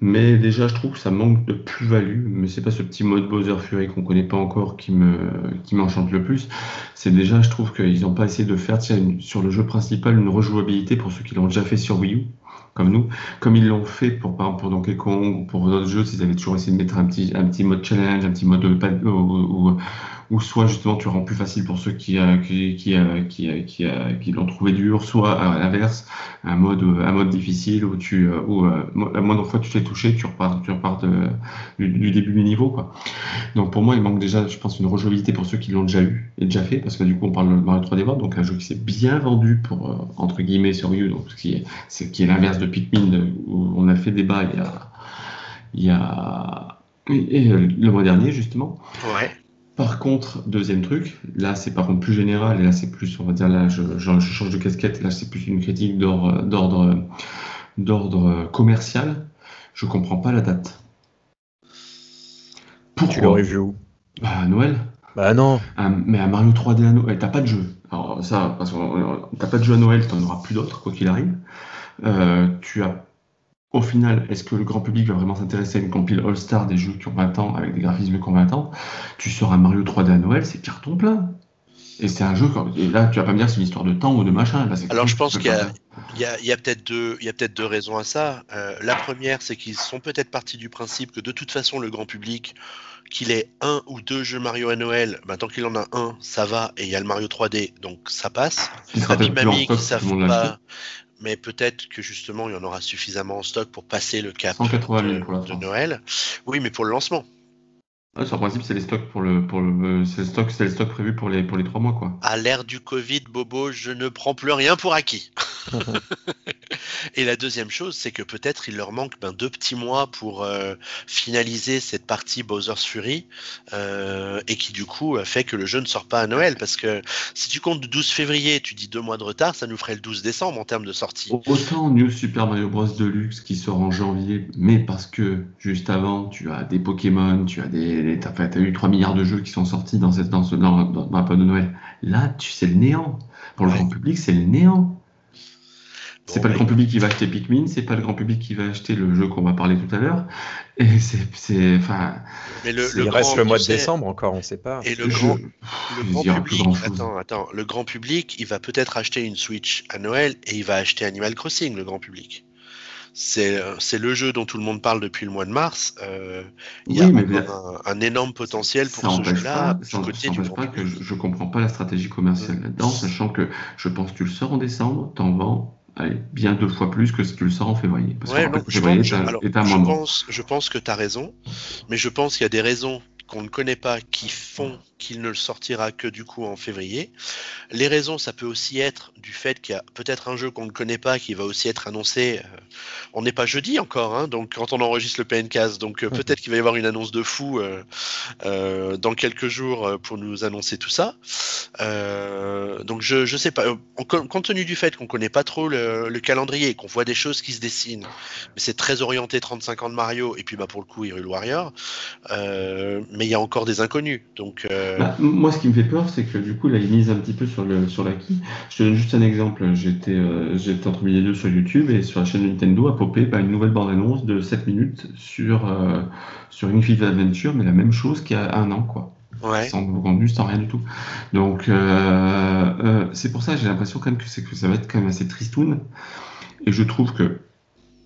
Mais déjà, je trouve que ça manque de plus-value. Mais c'est pas ce petit mode Bowser Fury qu'on connaît pas encore qui me qui m'enchante le plus. C'est déjà, je trouve qu'ils n'ont pas essayé de faire sur le jeu principal une rejouabilité pour ceux qui l'ont déjà fait sur Wii U, comme nous, comme ils l'ont fait pour par exemple pour Donkey Kong ou pour d'autres jeux. Ils avaient toujours essayé de mettre un petit un petit mode challenge, un petit mode ou, ou soit justement tu rends plus facile pour ceux qui euh, qui qui euh, qui, euh, qui, qui l'ont trouvé dur, soit à l'inverse un mode un mode difficile où tu où la moindre fois tu t'es touché, tu repars tu repars du, début du niveau quoi. Donc pour moi il manque déjà je pense une rejouabilité pour ceux qui l'ont déjà eu et déjà fait parce que du coup on parle de Mario 3D World donc un jeu qui s'est bien vendu pour entre guillemets sur Wii U donc ce qui est c'est qui est l'inverse de Pikmin où on a fait débat il y a il y a le mois dernier justement. Ouais. Par contre, deuxième truc, là c'est par contre plus général, et là c'est plus, on va dire, là je, je, change de casquette, là c'est plus une critique d'ordre d'ordre commercial. Je comprends pas la date. Pourquoi? Tu l'aurais vu où? Bah à Noël. Bah non. mais à Mario 3D à Noël, t'as pas de jeu. Alors ça, parce que t'as pas de jeu à Noël, t'en auras plus d'autres quoi qu'il arrive. Euh, tu as au final, est-ce que le grand public va vraiment s'intéresser à une compile All-Star des jeux qui ont 20 ans avec des graphismes qui ont 20 ans? Tu sors un Mario 3D à Noël, c'est carton plein. Et c'est un jeu, et là tu vas pas me dire c'est une histoire de temps ou de machin. Alors je pense qu'il y a, y a, peut-être deux, peut deux raisons à ça. Euh, la première, c'est qu'ils sont peut-être partis du principe que de toute façon le grand public, qu'il ait un ou deux jeux Mario à Noël, bah, tant qu'il en a un, ça va, et il y a le Mario 3D, donc ça passe. Mamie, Mamie qui savent pas, mais peut-être que justement il y en aura suffisamment en stock pour passer le cap de, Noël. Oui, mais pour le lancement. Ouais, sur principe, c'est les stocks pour le, pour le, c'est le stock, c'est le stock prévu pour les, pour les trois mois, quoi. À l'ère du Covid, Bobo, je ne prends plus rien pour acquis. et la deuxième chose, c'est que peut-être il leur manque ben, deux petits mois pour euh, finaliser cette partie Bowser's Fury, euh, et qui du coup fait que le jeu ne sort pas à Noël, parce que si tu comptes 12 février, tu dis deux mois de retard, ça nous ferait le 12 décembre en termes de sortie. Autant New Super Mario Bros Deluxe qui sort en janvier, mais parce que juste avant, tu as des Pokémon, tu as des tu as, eu 3 milliards de jeux qui sont sortis dans, cette, dans, ce, dans, dans, la de Noël. Là, tu sais le néant. Pour le grand public, c'est le néant. C'est pas le grand public qui va acheter Pikmin, c'est pas le grand public qui va acheter le jeu qu'on va parler tout à l'heure. Et c'est, enfin. Mais le, il reste le mois de décembre encore, on sait pas. Et le grand, le grand public, attends, attends, le grand public, il va peut-être acheter une Switch à Noël et il va acheter Animal Crossing, le grand public c'est le jeu dont tout le monde parle depuis le mois de mars. Euh, il y a un, énorme potentiel pour ce jeu-là. Ça n'empêche pas que je, ne comprends pas la stratégie commerciale là-dedans, sachant que je pense que tu le sors en décembre, t'en vends allez, bien deux fois plus que si tu le sors en février. Parce je, pense, je pense que tu as raison, mais je pense qu'il y a des raisons qu'on ne connaît pas qui font qu'il ne le sortira que du coup en février. Les raisons, ça peut aussi être du fait qu'il y a peut-être un jeu qu'on ne connaît pas qui va aussi être annoncé. Euh, on n'est pas jeudi encore, hein, donc quand on enregistre le PNCast, donc euh, peut-être qu'il va y avoir une annonce de fou euh, dans quelques jours pour nous annoncer tout ça. donc je ne sais pas. compte tenu du fait qu'on ne connaît pas trop le, calendrier, qu'on voit des choses qui se dessinent, mais c'est très orienté 35 ans de Mario et puis bah pour le coup Hyrule Warrior, mais il y a encore des inconnus, donc. Euh, bah, moi, ce qui me fait peur, c'est que du coup, là, ils misent un petit peu sur le sur l'acquis. Je te donne juste un exemple. J'étais euh, j'étais entre midi et deux sur YouTube et sur la chaîne Nintendo a popé bah, une nouvelle bande-annonce de 7 minutes sur, euh, sur Infinite Adventure, mais la même chose qu'il y a un an, quoi. Ouais. Sans rendu, sans rien du tout. Donc, c'est pour ça que j'ai l'impression quand même que, que ça va être quand même assez tristoun. Et je trouve que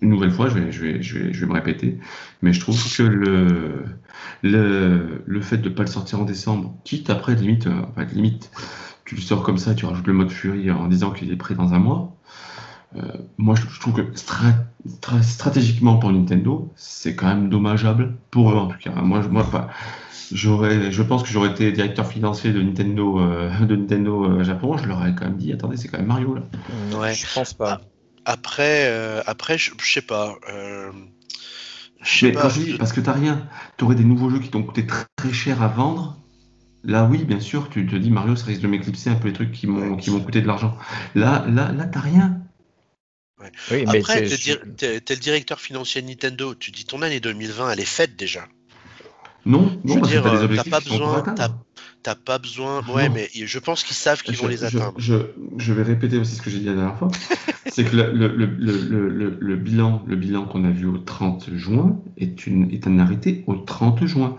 une nouvelle fois, je vais, me répéter, mais je trouve que le, fait de ne pas le sortir en décembre, quitte après, limite, euh, limite, tu le sors comme ça, tu rajoutes le mode Fury en disant qu'il est prêt dans un mois. Euh, moi, je, trouve que stratégiquement pour Nintendo, c'est quand même dommageable pour eux en tout cas. Moi, je pense que j'aurais été directeur financier de Nintendo, euh, de Nintendo Japon, je leur aurais quand même dit, attendez, c'est quand même Mario là. Ouais, je pense pas. Après, euh, après je, sais pas. Euh, mais quand je dis, parce que t'as rien, tu aurais des nouveaux jeux qui t'ont coûté très, cher à vendre. Là, oui, bien sûr, tu te dis Mario, ça risque de m'éclipser un peu les trucs qui m'ont qui m'ont coûté de l'argent. Là, là, là, t'as rien. Oui, Après, t'es es, le directeur financier de Nintendo. Tu dis ton année 2020, elle est faite déjà. Non, non, je veux dire, t'as pas besoin, t'as pas besoin. Ouais, mais je pense qu'ils savent qu'ils vont les atteindre. Je, je, vais répéter aussi ce que j'ai dit la dernière fois. c'est que le, le, le, le, bilan, le bilan qu'on a vu au 30 juin est, une, est un arrêté au 30 juin.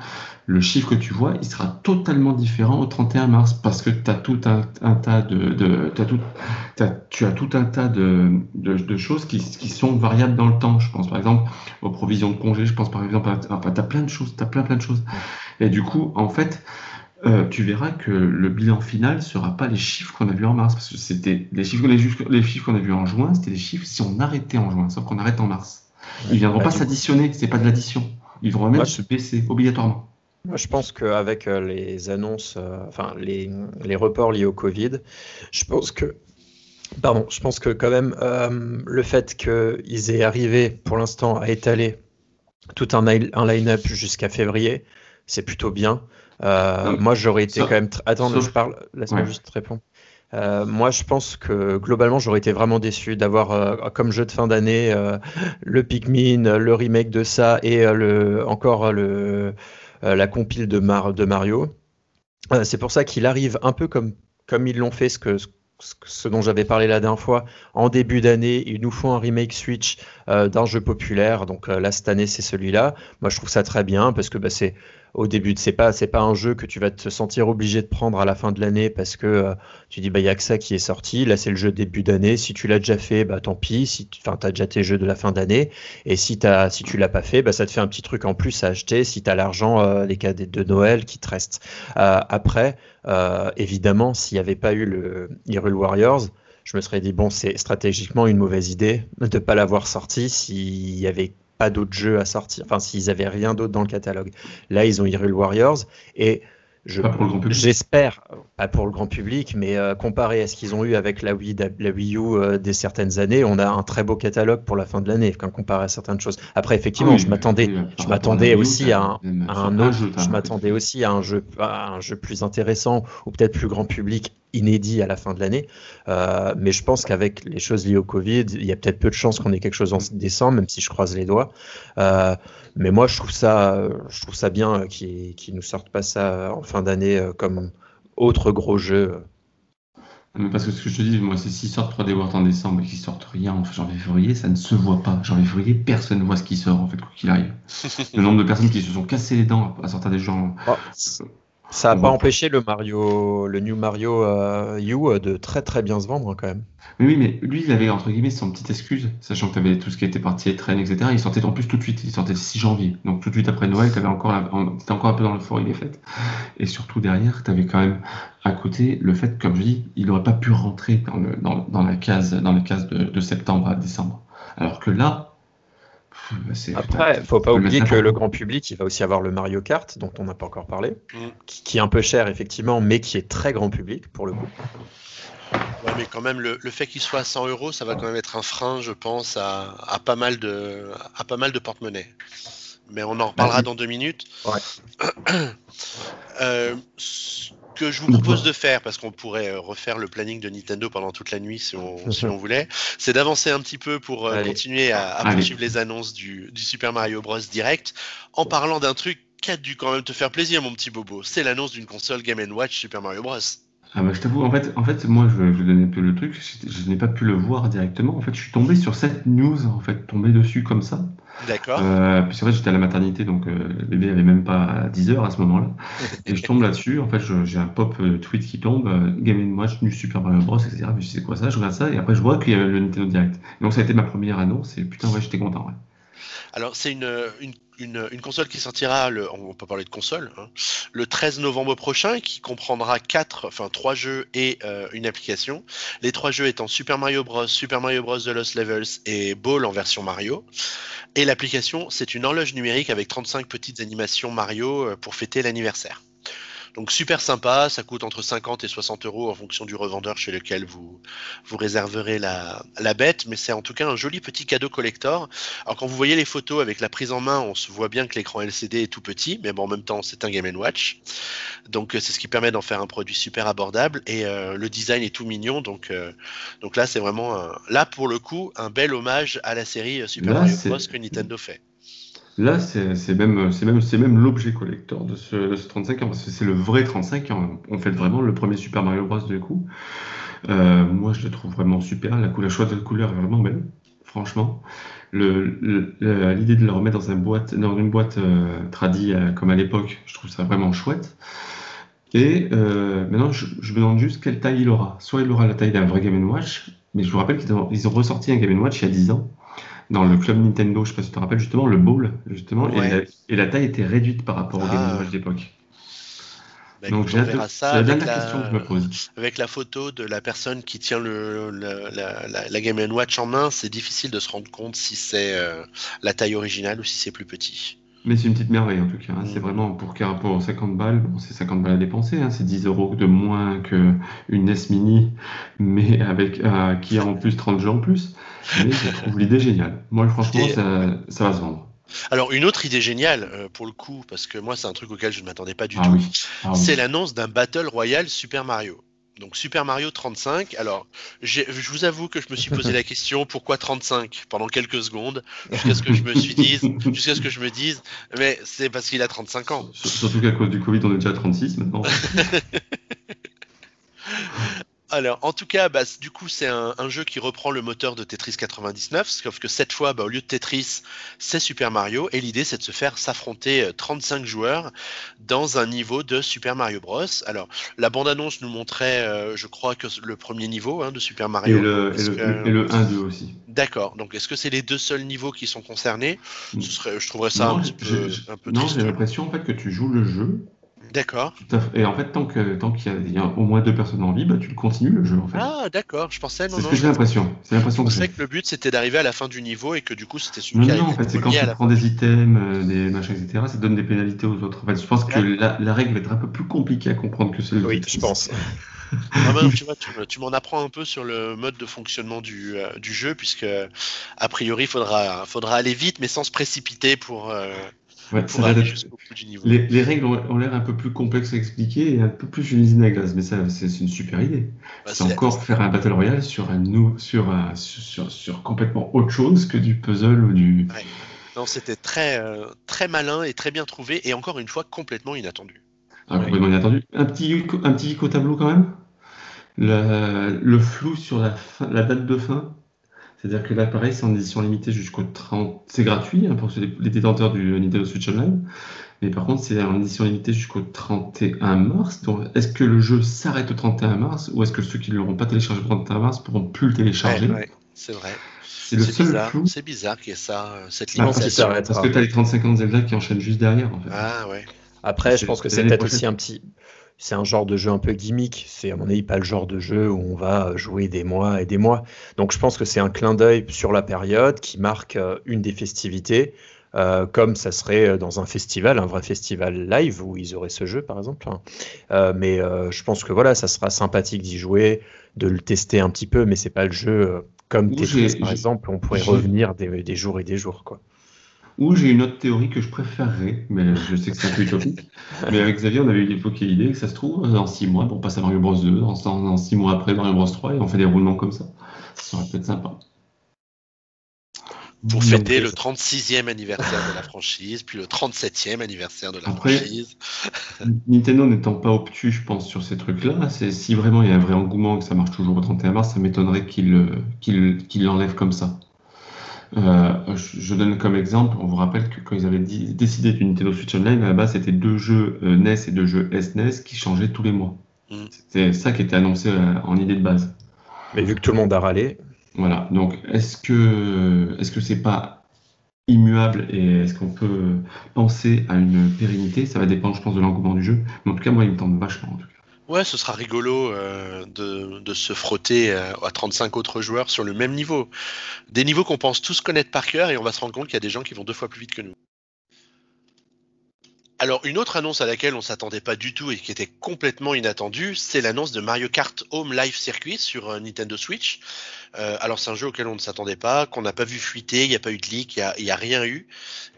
Le chiffre que tu vois, il sera totalement différent au 31 mars parce que tu as tout un, un tas de, de as tout, as, tu as tout un tas de, de, de choses qui, qui, sont variables dans le temps. Je pense par exemple aux provisions de congés. Je pense par exemple, à, enfin, as plein de choses, as plein plein de choses. Et du coup, en fait, euh, tu verras que le bilan final sera pas les chiffres qu'on a vus en mars, parce que c'était les chiffres, les, chiffres qu'on a vus en juin, c'était les chiffres si on arrêtait en juin, sauf qu'on arrête en mars. Ils viendront bah, pas s'additionner, c'est pas de l'addition. Ils vont même se baisser obligatoirement. Moi, je pense qu'avec euh, les annonces, euh, enfin les, les, reports liés au Covid, je pense que Pardon, je pense que quand même le fait qu'ils aient arrivé pour l'instant à étaler tout un, un line-up jusqu'à février, c'est plutôt bien. Euh, moi, j'aurais été quand même. Attends, je parle. Laisse-moi juste répondre. Euh, moi, je pense que globalement, j'aurais été vraiment déçu d'avoir euh, comme jeu de fin d'année le Pikmin, le remake de ça et le, encore le, la compile de, Mar de Mario. c'est pour ça qu'il arrive un peu comme, comme ils l'ont fait, ce que, ce dont j'avais parlé la dernière fois, en début d'année, ils nous font un remake Switch d'un jeu populaire. Donc là, cette année, c'est celui-là. Moi, je trouve ça très bien parce que bah, c'est au début. C'est pas c'est pas un jeu que tu vas te sentir obligé de prendre à la fin de l'année parce que euh, tu dis bah il y a que ça qui est sorti. Là c'est le jeu début d'année. Si tu l'as déjà fait, bah tant pis. Si enfin as déjà tes jeux de la fin d'année. Et si t'as si tu l'as pas fait, bah ça te fait un petit truc en plus à acheter si tu as l'argent euh, les cadeaux de Noël qui te restent. Euh, après évidemment s'il n'y avait pas eu le Hyrule Warriors je me serais dit, bon, c'est stratégiquement une mauvaise idée de ne pas l'avoir sorti s'il n'y avait pas d'autres jeux à sortir, enfin, s'ils n'avaient rien d'autre dans le catalogue. Là, ils ont Hyrule Warriors et J'espère, pas pour le grand public, mais euh, comparé à ce qu'ils ont eu avec la Wii, la Wii U euh, des certaines années, on a un très beau catalogue pour la fin de l'année, quand comparé à certaines choses. Après, effectivement, je m'attendais, je m'attendais aussi à un, à un autre, je m'attendais aussi à un jeu, à un jeu plus intéressant ou peut-être plus grand public inédit à la fin de l'année. Euh, mais je pense qu'avec les choses liées au Covid, il y a peut-être peu de chances qu'on ait quelque chose en décembre, même si je croise les doigts. Euh, mais moi, je trouve ça, je trouve ça bien qu'ils ne nous sortent pas ça en fin d'année euh, comme autre gros jeu. Parce que ce que je te dis, moi, c'est s'ils sortent 3D World en décembre et qu'ils sortent rien en janvier-février, ça ne se voit pas. Janvier-février, personne ne voit ce qui sort, en fait, quoi qu'il arrive. le nombre de personnes qui se sont cassées les dents à sortir des gens. Oh, ça n'a pas empêché le Mario, le New Mario euh, U euh, de très très bien se vendre hein, quand même. Oui, mais lui, il avait entre guillemets son petite excuse, sachant que tu avais tout ce qui était parti et traîne, etc. Il sortait en plus tout de suite, il sortait le 6 janvier. Donc tout de suite après Noël, tu encore, étais encore un peu dans l'euphorie des fêtes. Et surtout derrière, tu avais quand même à côté le fait, comme je dis, il n'aurait pas pu rentrer dans, dans, la case, dans la case de, de septembre à décembre. Alors que là, après, il faut pas oublier que le grand public, il va aussi avoir le Mario Kart, dont on n'a pas encore parlé, mm. qui, est un peu cher effectivement, mais qui est très grand public pour le coup. Ouais, mais quand même, le, fait qu'il soit à 100 euros, ça va quand même être un frein, je pense, à, pas mal de, à pas mal de porte-monnaie. Mais on en reparlera dans deux minutes. Ouais. euh, que je vous propose de faire, parce qu'on pourrait euh, refaire le planning de Nintendo pendant toute la nuit si on, si on voulait, c'est d'avancer un petit peu pour euh, continuer à, à poursuivre les annonces du, du, Super Mario Bros. Direct, en parlant d'un truc qui a dû quand même te faire plaisir, mon petit bobo. C'est l'annonce d'une console Game Watch Super Mario Bros. Ah bah je t'avoue, en fait, en fait, moi, je vais vous donner un peu le truc. Je, n'ai pas pu le voir directement. En fait, je suis tombé sur cette news, en fait, tombé dessus comme ça. D'accord. Euh, puis en fait, j'étais à la maternité, donc euh, le bébé avait même pas 10 heures à ce moment-là. et je tombe là-dessus. En fait, j'ai un pop euh, tweet qui tombe, Game Watch, nu Super Mario Bros, etc. Mais je sais quoi ça, je regarde ça, et après, je vois qu'il y avait le Nintendo Direct. donc, ça a été ma première annonce, et putain, ouais, j'étais content, ouais. Alors, c'est une, une une, console qui sortira, le, on peut parler de console, hein, le 13 novembre prochain, qui comprendra quatre, enfin trois jeux et euh, une application. Les trois jeux étant Super Mario Bros, Super Mario Bros The Lost Levels et Ball en version Mario. Et l'application, c'est une horloge numérique avec 35 petites animations Mario euh, pour fêter l'anniversaire. Donc super sympa, ça coûte entre 50 et 60 euros en fonction du revendeur chez lequel vous, vous réserverez la, la bête, mais c'est en tout cas un joli petit cadeau collector. Alors quand vous voyez les photos avec la prise en main, on se voit bien que l'écran LCD est tout petit, mais bon, en même temps c'est un Game Watch. Donc euh, c'est ce qui permet d'en faire un produit super abordable et euh, le design est tout mignon. Donc, euh, donc là c'est vraiment, là pour le coup, un bel hommage à la série Super Mario Bros que Nintendo fait. Là, c'est même, l'objet collector de ce, de ce 35 ans, parce que c'est le vrai 35 ans. On fait vraiment le premier Super Mario Bros. du coup. Euh, moi, je le trouve vraiment super. La, couleur, choix de couleur est vraiment belle, franchement. L'idée de le remettre dans, une boîte, dans une boîte euh, tradie euh, comme à l'époque, je trouve ça vraiment chouette. Et maintenant, je, je, me demande juste quelle taille il aura. Soit il aura la taille d'un vrai Game Watch, mais je vous rappelle qu'ils ont, ont, ressorti un Game Watch il y a 10 ans dans le club Nintendo, je sais pas si tu te rappelles justement, le Bowl, justement, et, la, taille était réduite par rapport au Game ah. Watch d'époque. Bah, Donc avec la, question que je me pose. avec la photo de la personne qui tient le, la, Game Watch en main, c'est difficile de se rendre compte si c'est euh, la taille originale ou si c'est plus petit. Mais c'est une petite merveille en tout cas. Hein. C'est mm. vraiment pour, pour 50 balles, bon, c'est 50 balles à dépenser. Hein. C'est 10 euros de moins qu'une NES Mini, mais avec euh, qui a en plus 30 jeux en plus. Mais je trouve l'idée géniale. Moi, franchement, ça, ça, va se vendre. Alors, une autre idée géniale, euh, pour le coup, parce que moi, c'est un truc auquel je ne m'attendais pas du ah tout, ah c'est l'annonce d'un Battle Royale Super Mario. Donc Super Mario 35. Alors, je vous avoue que je me suis posé la question pourquoi 35 pendant quelques secondes, jusqu'à ce que je me suis dit, jusqu'à ce que je me dise, mais c'est parce qu'il a 35 ans. Surtout qu'à cause du Covid, on est déjà à 36 maintenant. Alors, en tout cas, bah, du coup, c'est un, jeu qui reprend le moteur de Tetris 99, sauf que cette fois, bah, au lieu de Tetris, c'est Super Mario, et l'idée, c'est de se faire s'affronter 35 euh, joueurs dans un niveau de Super Mario Bros. Alors, la bande-annonce nous montrait, euh, je crois, que le premier niveau hein, de Super Mario. Et le, et le, 1-2 aussi. D'accord. Donc, est-ce que c'est les deux seuls niveaux qui sont concernés? Ce serait, Je trouverais ça un petit peu, Non, j'ai l'impression en fait que tu joues le jeu D'accord. Et en fait, tant qu'il tant y, a au moins deux personnes en vie, bah, tu le continues le jeu. En fait. Ah, d'accord. Je pensais. C'est ce que j'ai l'impression. C'est l'impression je pensais que, le but c'était d'arriver à la fin du niveau et que du coup c'était celui non, Non, en fait, c'est quand tu prends des items, euh, des machins, etc. Ça donne des pénalités aux autres. En fait, je pense que la, la, règle va être un peu plus compliquée à comprendre que celle Oui, je pense. ah tu, m'en apprends un peu sur le mode de fonctionnement du, euh, du jeu, puisque a priori, il faudra, faudra aller vite, mais sans se précipiter pour. Euh, les, les, règles ont, l'air un peu plus complexes à expliquer et un peu plus une usine à gaz, mais ça, c'est une super idée. Bah, c'est encore faire un Battle Royale sur, un, sur, un, sur, sur, complètement autre chose que du puzzle ou du. Non, c'était très, euh, très malin et très bien trouvé, et encore une fois, complètement inattendu. Ah, complètement inattendu. Un petit, un petit au tableau quand même? Le, le flou sur la, la date de fin, c'est-à-dire que là, pareil, c'est en édition limitée jusqu'au 30. C'est gratuit hein, pour les détenteurs du Nintendo Switch Online. Mais par contre, c'est en édition limitée jusqu'au 31 mars. Donc, est-ce que le jeu s'arrête au 31 mars ou est-ce que ceux qui ne l'auront pas téléchargé au 31 mars pourront plus le télécharger? C'est vrai. C'est le seul bizarre. flou. C'est bizarre qu'il y ait ça, cette ah, limitation. parce que tu as les 35 ans de Zelda qui enchaînent juste derrière. En fait. Ah ouais. Après, je pense que c'est peut-être aussi un petit c'est un genre de jeu un peu gimmick. C'est à mon avis pas le genre de jeu où on va jouer des mois et des mois. Donc je pense que c'est un clin d'œil sur la période qui marque euh, une des festivités, euh, comme ça serait euh, dans un festival, un vrai festival live où ils auraient ce jeu par exemple. Hein. mais je pense que voilà, ça sera sympathique d'y jouer, de le tester un petit peu, mais c'est pas le jeu comme Tetris par exemple. On pourrait revenir des, des jours et des jours quoi. Ou j'ai une autre théorie que je préférerais, mais je sais que c'est un peu utopique. mais avec Xavier, on avait évoqué l'idée que ça se trouve, dans 6 mois, on passe à Mario Bros 2, dans 6 mois après Mario Bros 3, et on fait des roulements comme ça. Ça serait peut-être sympa. Pour fêter le 36e anniversaire de la franchise, puis le 37e anniversaire de la franchise. Nintendo n'étant pas obtus, je pense, sur ces trucs-là, si vraiment il y a un vrai engouement et que ça marche toujours au 31 mars, ça m'étonnerait qu'il euh, l'enlève comme ça. Euh, je, donne comme exemple, on vous rappelle que quand ils avaient décidé du Nintendo Switch Online, à la base, c'était deux jeux euh, NES et deux jeux SNES e qui changeaient tous les mois. Mm. C'était ça qui était annoncé euh, en idée de base. Mais vu que tout le monde a râlé. Voilà, donc est-ce que est-ce que c'est pas immuable et est-ce qu'on peut penser à une pérennité? Ça va dépendre, je pense, de l'engouement du jeu. Mais en tout cas, moi, il me tente vachement. En tout cas. Ouais, ce sera rigolo euh, de, se frotter euh, à 35 autres joueurs sur le même niveau. Des niveaux qu'on pense tous connaître par cœur et on va se rendre compte qu'il y a des gens qui vont deux fois plus vite que nous. Alors, une autre annonce à laquelle on s'attendait pas du tout et qui était complètement inattendue, c'est l'annonce de Mario Kart Home Live Circuit sur euh, Nintendo Switch. alors, c'est un jeu auquel on ne s'attendait pas, qu'on n'a pas vu fuiter, il n'y a pas eu de leak, il n'y a, rien eu.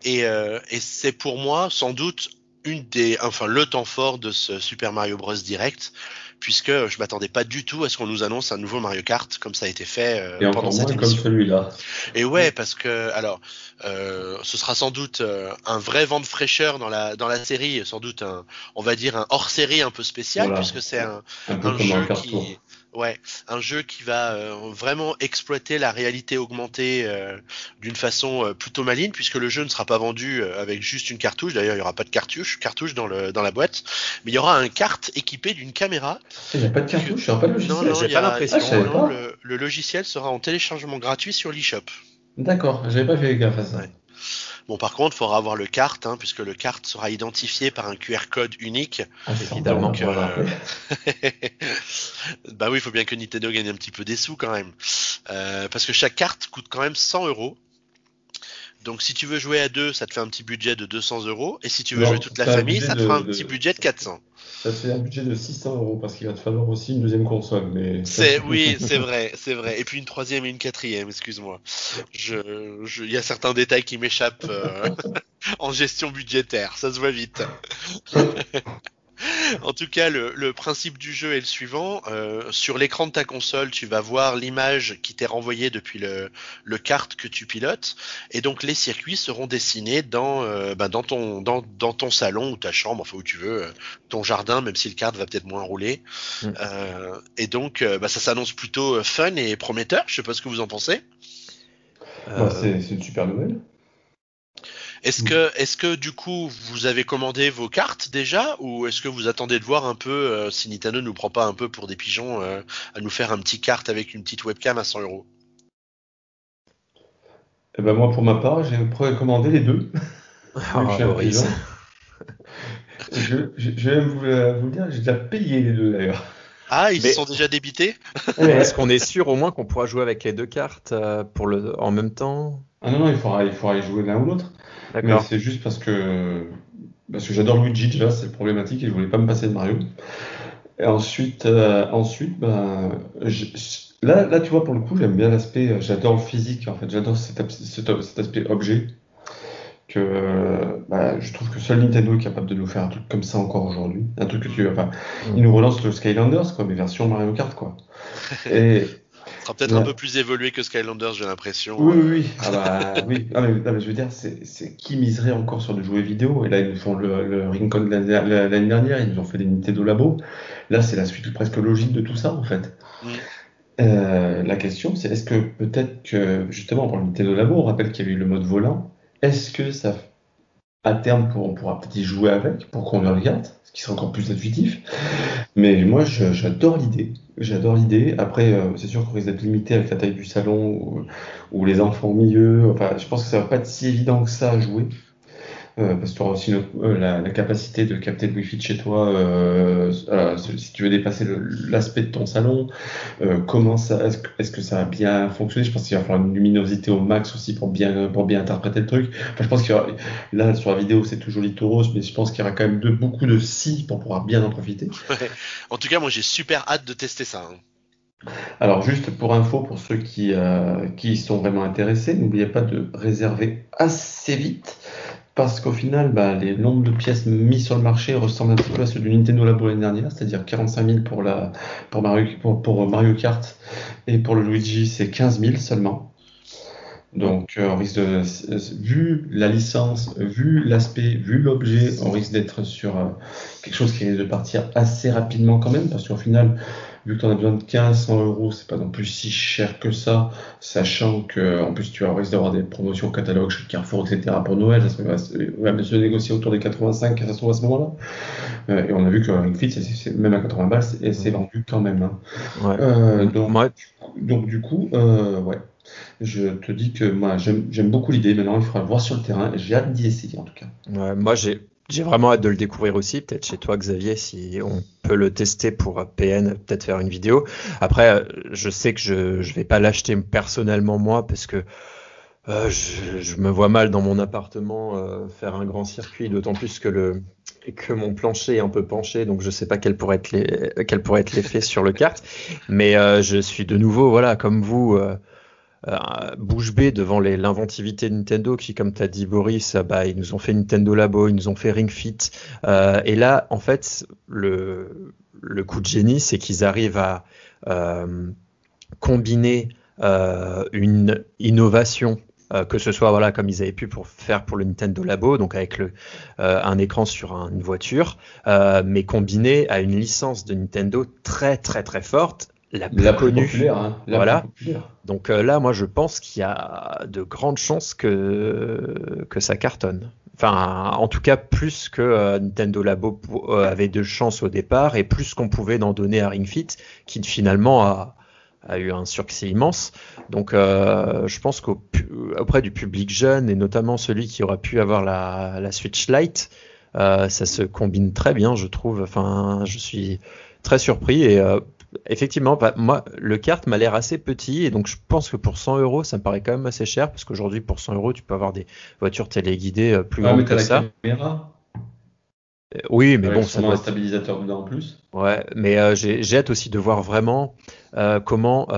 Et, et c'est pour moi, sans doute, une des, enfin le temps fort de ce Super Mario Bros Direct, puisque je m'attendais pas du tout à ce qu'on nous annonce un nouveau Mario Kart comme ça a été fait euh, pendant cette émission. comme celui-là. Et ouais, parce que alors, euh, ce sera sans doute euh, un vrai vent de fraîcheur dans la dans la série, sans doute un, on va dire un hors série un peu spécial, puisque c'est un, un, jeu qui Ouais, un jeu qui va euh, vraiment exploiter la réalité augmentée euh, d'une façon euh, plutôt maligne, puisque le jeu ne sera pas vendu avec juste une cartouche. D'ailleurs, il n'y aura pas de cartouche, cartouche dans, le, dans la boîte, mais il y aura un carte équipé d'une caméra. Il n'y a pas de cartouche, il n'y pas de logiciel. Non, non, j'ai pas l'impression. Ah, le, le, logiciel sera en téléchargement gratuit sur l'eShop. D'accord, j'avais pas fait gaffe à ça. Bon, par contre, il faudra avoir le carte, hein, puisque le carte sera identifié par un QR code unique. Ah, évidemment. Donc, euh... bah oui, il faut bien que Nintendo gagne un petit peu des sous quand même. Euh, parce que chaque carte coûte quand même 100 euros. Donc si tu veux jouer à deux, ça te fait un petit budget de 200 euros. Et si tu veux jouer toute la famille, ça te fera un petit budget de 400. Ça te fait un budget de 600 euros parce qu'il va te falloir aussi une deuxième console. Mais c'est oui, c'est vrai, c'est vrai. Et puis une troisième et une quatrième, excuse-moi. Je, il y a certains détails qui m'échappent euh, en gestion budgétaire. Ça se voit vite. en tout cas, le, principe du jeu est le suivant. Euh, sur l'écran de ta console, tu vas voir l'image qui t'est renvoyée depuis le, le kart que tu pilotes. Et donc, les circuits seront dessinés dans, euh, bah, dans, ton, dans, dans, ton salon ou ta chambre, enfin où tu veux, euh, ton jardin, même si le kart va peut-être moins rouler. Mm. et donc, bah, ça s'annonce plutôt fun et prometteur. Je sais pas ce que vous en pensez. Bah, c'est une super nouvelle. Est-ce mm. que, est-ce que du coup vous avez commandé vos cartes déjà ou est-ce que vous attendez de voir un peu euh, si Nintendo nous prend pas un peu pour des pigeons euh, à nous faire un petit carte avec une petite webcam à 100 euros? Eh ben moi pour ma part j'ai commandé les deux. Ah, je, vais vous, vous dire, j'ai déjà payé les deux d'ailleurs. Ah, ils sont déjà débités? Est-ce qu'on est sûr au moins qu'on pourra jouer avec les deux cartes euh, pour le... en même temps? Ah non, non, il faudra, il faudra y jouer l'un ou l'autre. Mais c'est juste parce que, parce que j'adore Luigi déjà, c'est problématique et je voulais pas me passer de Mario. Et ensuite, euh, ensuite ben, là, là, tu vois, pour le coup, j'aime bien l'aspect, j'adore le physique en fait, j'adore cet, cet, aspect objet que bah, je trouve que seul Nintendo est capable de nous faire un truc comme ça encore aujourd'hui. Un truc que tu. Enfin, il nous relance le Skylanders, quoi, mais version Mario Kart, quoi. Et. Sera peut-être un peu plus évolué que Skylanders, j'ai l'impression. Oui, oui, oui. Ah bah, oui. Ah, mais, je veux dire, c'est qui miserait encore sur des jouets vidéo? Et là, ils nous font le, le Rincon l'année dernière, ils nous ont fait des Nintendo Labo. Là, c'est la suite presque logique de tout ça, en fait. Mm. Euh, la question, c'est est-ce que peut-être que, justement, pour le Nintendo Labo, on rappelle qu'il y avait eu le mode volant, est-ce que ça, à terme, on pourra peut-être y jouer avec pour qu'on le regarde, ce qui sera encore plus intuitif. Mais moi, j'adore l'idée. J'adore l'idée. Après, euh, c'est sûr qu'on risque d'être limité avec la taille du salon ou, les enfants au milieu. Enfin, je pense que ça va pas être si évident que ça à jouer. Euh, parce que tu auras aussi euh, la, capacité de capter le Wi-Fi de chez toi euh, si tu veux dépasser l'aspect de ton salon. comment ça, est-ce, que ça a bien fonctionné? Je pense qu'il va falloir une luminosité au max aussi pour bien pour bien interpréter le truc. Enfin, je pense qu'il y aura, là sur la vidéo c'est toujours rose, mais je pense qu'il y aura quand même de, beaucoup de si pour pouvoir bien en profiter. En tout cas, moi j'ai super hâte de tester ça. Hein. Alors juste pour info, pour ceux qui, qui sont vraiment intéressés, n'oubliez pas de réserver assez vite parce qu'au final, bah, les nombres de pièces mises sur le marché ressemblent un petit peu à ceux du Nintendo Labo l'année dernière, c'est-à-dire 45 000 pour, la, pour, Mario, pour, Mario Kart et pour le Luigi, c'est 15 000 seulement. Donc, euh, on risque de, vu la licence, vu l'aspect, vu l'objet, on risque d'être sur euh, quelque chose qui risque de partir assez rapidement quand même, parce qu'au final, vu que tu en as besoin de 1500 euros, c'est pas non plus si cher que ça, sachant que en plus tu as risque d'avoir des promotions catalogue chez Carrefour, etc. pour Noël, ça va, va se négocier autour des 85 ça se trouve à ce moment-là. Euh, et on a vu que Ring Fit, c'est, même à 80 balles, c'est, c'est vendu quand même. Hein. Ouais. Euh, donc, donc, du coup, euh, ouais. Je te dis que moi j'aime, beaucoup l'idée. Maintenant, il faudra le voir sur le terrain j'ai hâte d'y essayer en tout cas. Ouais, moi j'ai j'ai vraiment hâte de le découvrir aussi, peut-être chez toi Xavier, si on peut le tester pour PN, peut-être faire une vidéo. Après, euh, je sais que je ne vais pas l'acheter personnellement moi parce que euh, je, me vois mal dans mon appartement euh, faire un grand circuit, d'autant plus que le que mon plancher est un peu penché, donc je sais pas quel pourrait être l'effet sur le kart. Mais je suis de nouveau, voilà, comme vous bouche bée devant l'inventivité de Nintendo qui, comme tu as dit Boris, euh, bah, ils nous ont fait Nintendo Labo, ils nous ont fait Ring Fit. Euh, et là, en fait, le, coup de génie, c'est qu'ils arrivent à combiner une innovation que ce soit voilà comme ils avaient pu pour faire pour le Nintendo Labo, donc avec un écran sur une voiture, mais combiné à une licence de Nintendo très très très forte la plus connue. Hein, voilà. Donc euh, là, moi, je pense qu'il y a de grandes chances que, que ça cartonne. Enfin, en tout cas, plus que euh, Nintendo Labo euh, avait de chance au départ et plus qu'on pouvait en donner à Ring Fit, qui finalement a, a eu un succès immense. Donc, je pense qu'auprès du public jeune et notamment celui qui aura pu avoir la, la Switch Lite, ça se combine très bien, je trouve. Enfin, je suis très surpris et Effectivement, bah, moi, le kart m'a l'air assez petit et donc je pense que pour 100 euros, ça me paraît quand même assez cher parce qu'aujourd'hui, pour 100 euros, tu peux avoir des voitures téléguidées euh, plus grandes que ça. Caméra. Euh, oui, mais bon, ça doit un stabilisateur dedans en plus. Ouais, mais euh, j'ai hâte aussi de voir vraiment comment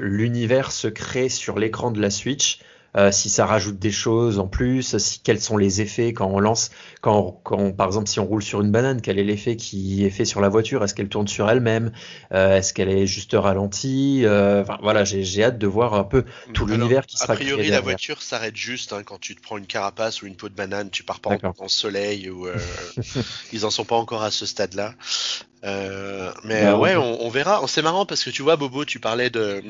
l'univers se crée sur l'écran de la Switch euh, si ça rajoute des choses en plus, si, quels sont les effets quand on lance, quand, quand par exemple si on roule sur une banane, quel est l'effet qui est fait sur la voiture? Est-ce qu'elle tourne sur elle-même? Euh, Est-ce qu'elle est juste ralentie? Euh, enfin, Voilà, j'ai hâte de voir un peu tout l'univers qui sera A priori, la voiture s'arrête juste hein, quand tu te prends une carapace ou une peau de banane, tu pars pas en, en, soleil ou ils en sont pas encore à ce stade-là. Euh, mais bah, ouais, on, verra. C'est marrant parce que tu vois, Bobo, tu parlais de,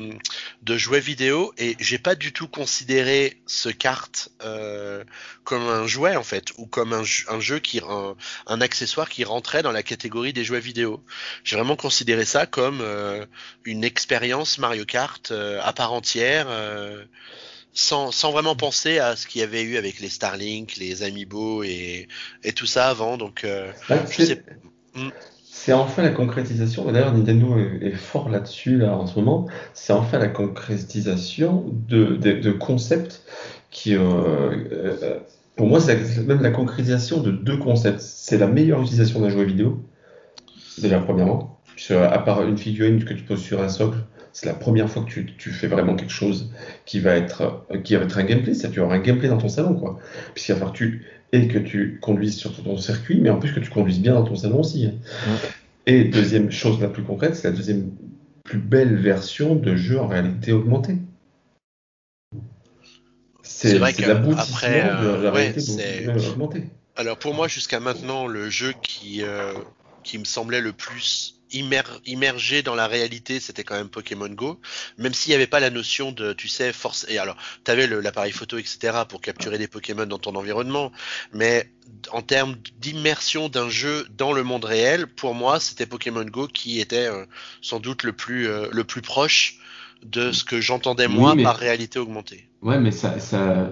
de jouets vidéo et j'ai pas du tout considéré ce kart euh, comme un jouet en fait ou comme un, un jeu qui un, un, accessoire qui rentrait dans la catégorie des jouets vidéo. J'ai vraiment considéré ça comme euh, une expérience Mario Kart à part entière. sans, sans, vraiment penser à ce qu'il y avait eu avec les Starlink, les Amiibo et, et tout ça avant. Donc, euh, bah, hmm. C'est enfin la concrétisation. D'ailleurs, Nintendo est, fort là-dessus là en ce moment. C'est enfin la concrétisation de, concepts qui, euh, euh, pour moi, c'est même la concrétisation de deux concepts. C'est la meilleure utilisation d'un jouet vidéo, déjà premièrement, à part une figurine que tu poses sur un socle c'est la première fois que tu, fais vraiment quelque chose qui va être, qui va être un gameplay. Ça, tu auras un gameplay dans ton salon, quoi. Puisqu'il va falloir tu, et que tu conduises sur ton circuit, mais en plus que tu conduises bien dans ton salon aussi. Et deuxième chose la plus concrète, c'est la deuxième plus belle version de jeu en réalité augmentée. C'est vrai que après, de la euh, réalité augmentée. Alors pour moi, jusqu'à maintenant, le jeu qui, euh, qui me semblait le plus immergé dans la réalité, c'était quand même Pokémon Go, même s'il n'y avait pas la notion de, tu sais, force. Et alors, tu avais l'appareil photo, etc., pour capturer des Pokémon dans ton environnement, mais en termes d'immersion d'un jeu dans le monde réel, pour moi, c'était Pokémon Go qui était euh, sans doute le plus, euh, le plus proche de ce que j'entendais moi par réalité augmentée. Ouais, mais ça, ça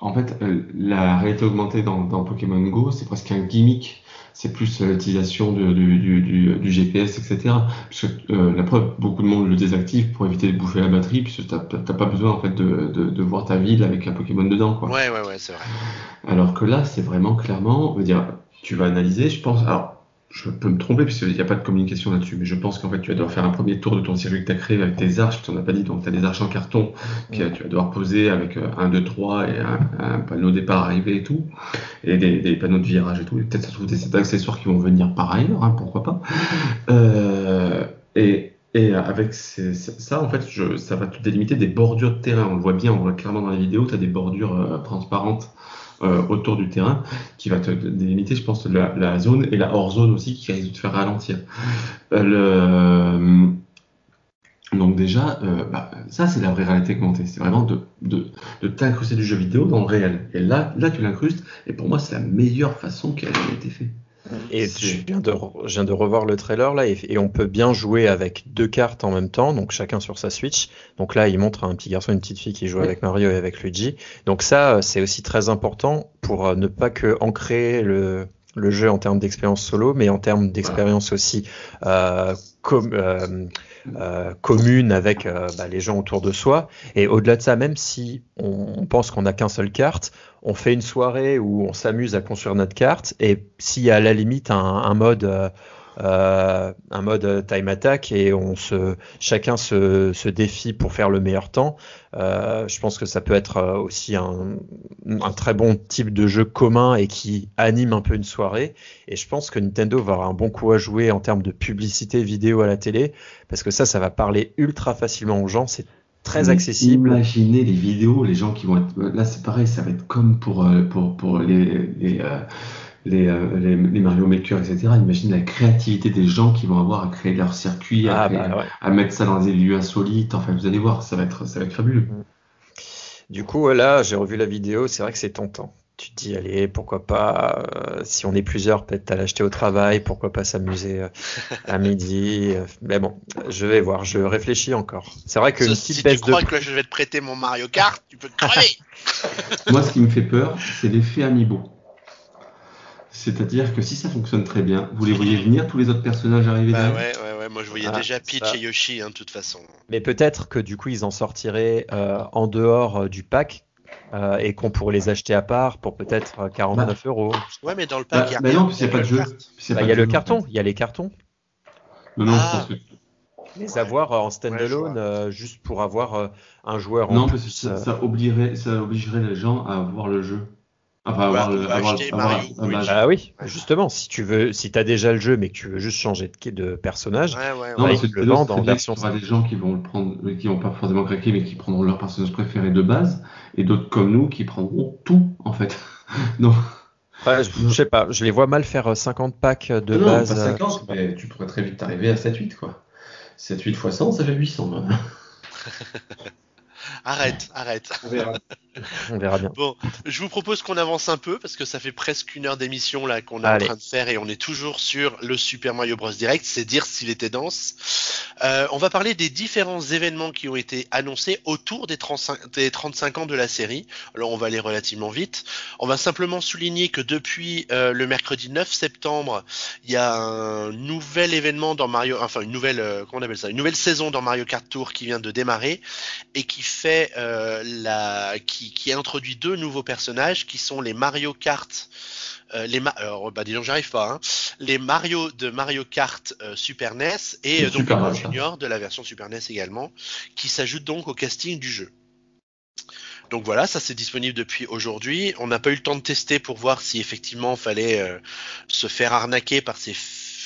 en fait, euh, la réalité augmentée dans, dans Pokémon Go, c'est presque un gimmick c'est plus euh, l'utilisation du, du, du, du, GPS, etc. Parce que euh, la preuve, beaucoup de monde le désactive pour éviter de bouffer la batterie, puisque t'as pas besoin en fait de, de, de, voir ta ville avec un Pokémon dedans, quoi. Ouais, ouais, ouais, c'est vrai. Alors que là, c'est vraiment clairement, on veut dire, tu vas analyser, je pense. Alors, je peux me tromper puisqu'il n'y a pas de communication là-dessus, mais je pense qu'en fait tu vas devoir faire un premier tour de ton circuit que tu as créé avec tes arches, tu n'en as pas dit, donc tu as des arches en carton que tu vas devoir poser avec euh, un, 2, 3 et un, panneau départ arrivé et tout, et des, panneaux de virage et tout, peut-être ça trouve des accessoires qui vont venir par ailleurs, hein, pourquoi pas. Euh, et, et avec ça, en fait, je, ça va te délimiter des bordures de terrain. On le voit bien, on voit clairement dans la vidéo, tu as des bordures euh, transparentes euh, autour du terrain qui va te délimiter, je pense, la, zone et la hors zone aussi qui risque de te faire ralentir. Euh, le, donc déjà, euh, bah, ça c'est la vraie réalité augmentée. C'est vraiment de, de, t'incruster du jeu vidéo dans le réel. Et là, là tu l'incrustes. Et pour moi, c'est la meilleure façon qui a été faite. Et je viens, de, je viens de revoir le trailer là et, on peut bien jouer avec deux cartes en même temps, donc chacun sur sa Switch. Donc là, il montre un petit garçon et une petite fille qui jouent avec Mario et avec Luigi. Donc ça, c'est aussi très important pour euh, ne pas que ancrer le, le jeu en termes d'expérience solo, mais en termes d'expérience aussi euh, com euh, euh, commune avec euh, bah, les gens autour de soi. Et au-delà de ça, même si on, pense qu'on n'a qu'un seul carte, on fait une soirée où on s'amuse à construire notre carte. Et s'il y a à la limite un, un mode euh, euh, un mode time attack et on se, chacun se, se défie pour faire le meilleur temps. Euh, je pense que ça peut être euh, aussi un, un, très bon type de jeu commun et qui anime un peu une soirée. Et je pense que Nintendo va avoir un bon coup à jouer en termes de publicité vidéo à la télé, parce que ça, ça va parler ultra facilement aux gens. C'est très accessible. Imaginez les vidéos, les gens qui vont être là, c'est pareil, ça va être comme pour pour pour les, les euh, les, les, Mario Maker, etc. Imagine la créativité des gens qui vont avoir à créer leur circuit, à, ah, bah, mettre ça dans des lieux insolites. Enfin, vous allez voir, ça va être, ça va être fabuleux. Mm. Du coup, là, j'ai revu la vidéo, c'est vrai que c'est tentant. Tu te dis, allez, pourquoi pas, euh, si on est plusieurs, peut-être à l'acheter au travail, pourquoi pas s'amuser euh, à midi. mais bon, je vais voir, je réfléchis encore. C'est vrai que si tu crois que je vais te prêter mon Mario Kart, tu peux te crever. Moi, ce qui me fait peur, c'est l'effet Amiibo. C'est-à-dire que si ça fonctionne très bien, vous les voyez venir tous les autres personnages arriver bah ouais, ouais, ouais, moi je voyais ah, déjà Peach et Yoshi, hein, de toute façon. Mais peut-être que du coup ils en sortiraient euh, en dehors euh, du pack euh, et qu'on pourrait les acheter à part pour peut-être 49 bah, euros. Ouais, mais dans le pack, bah, il y a, non, il y a pas de jeu. Il y a le carton, il y a les cartons. Non, non, je ah. pense que les avoir en standalone juste pour avoir un joueur en Non, parce que ça, ça, obligerait, ça obligerait les gens à voir le jeu. Ah oui, justement, si tu veux, si as déjà le jeu mais que tu veux juste changer de, de personnage, ouais, non, le vendre en version. Il y aura des gens qui vont le prendre, qui vont pas forcément craquer, mais qui prendront leur personnage préféré de base, et d'autres comme nous qui prendront tout en fait. non. je, sais pas, je les vois mal faire 50 euh, packs de non, base. Pas 50, euh, mais tu pourrais très vite arriver à 7-8 quoi. 7-8 fois 100, ça fait 800. Arrête, arrête. On verra. bien. Bon, je vous propose qu'on avance un peu parce que ça fait presque une heure d'émission là qu'on est en train de faire et on est toujours sur le Super Mario Bros Direct. C'est dire s'il était dense. Euh, on va parler des différents événements qui ont été annoncés autour des 35, des 35 ans de la série. Alors on va aller relativement vite. On va simplement souligner que depuis euh, le mercredi 9 septembre, il y a un nouvel événement dans Mario, enfin une nouvelle, euh, comment on appelle ça, une nouvelle saison dans Mario Kart Tour qui vient de démarrer et qui fait la, qui, qui introduit deux nouveaux personnages qui sont les Mario Kart euh, les alors bah disons j'arrive pas hein. les Mario de Mario Kart euh, Super NES et euh, donc le Junior de la version Super NES également qui s'ajoute donc au casting du jeu. Donc voilà, ça c'est disponible depuis aujourd'hui. On n'a pas eu le temps de tester pour voir si effectivement fallait se faire arnaquer par ces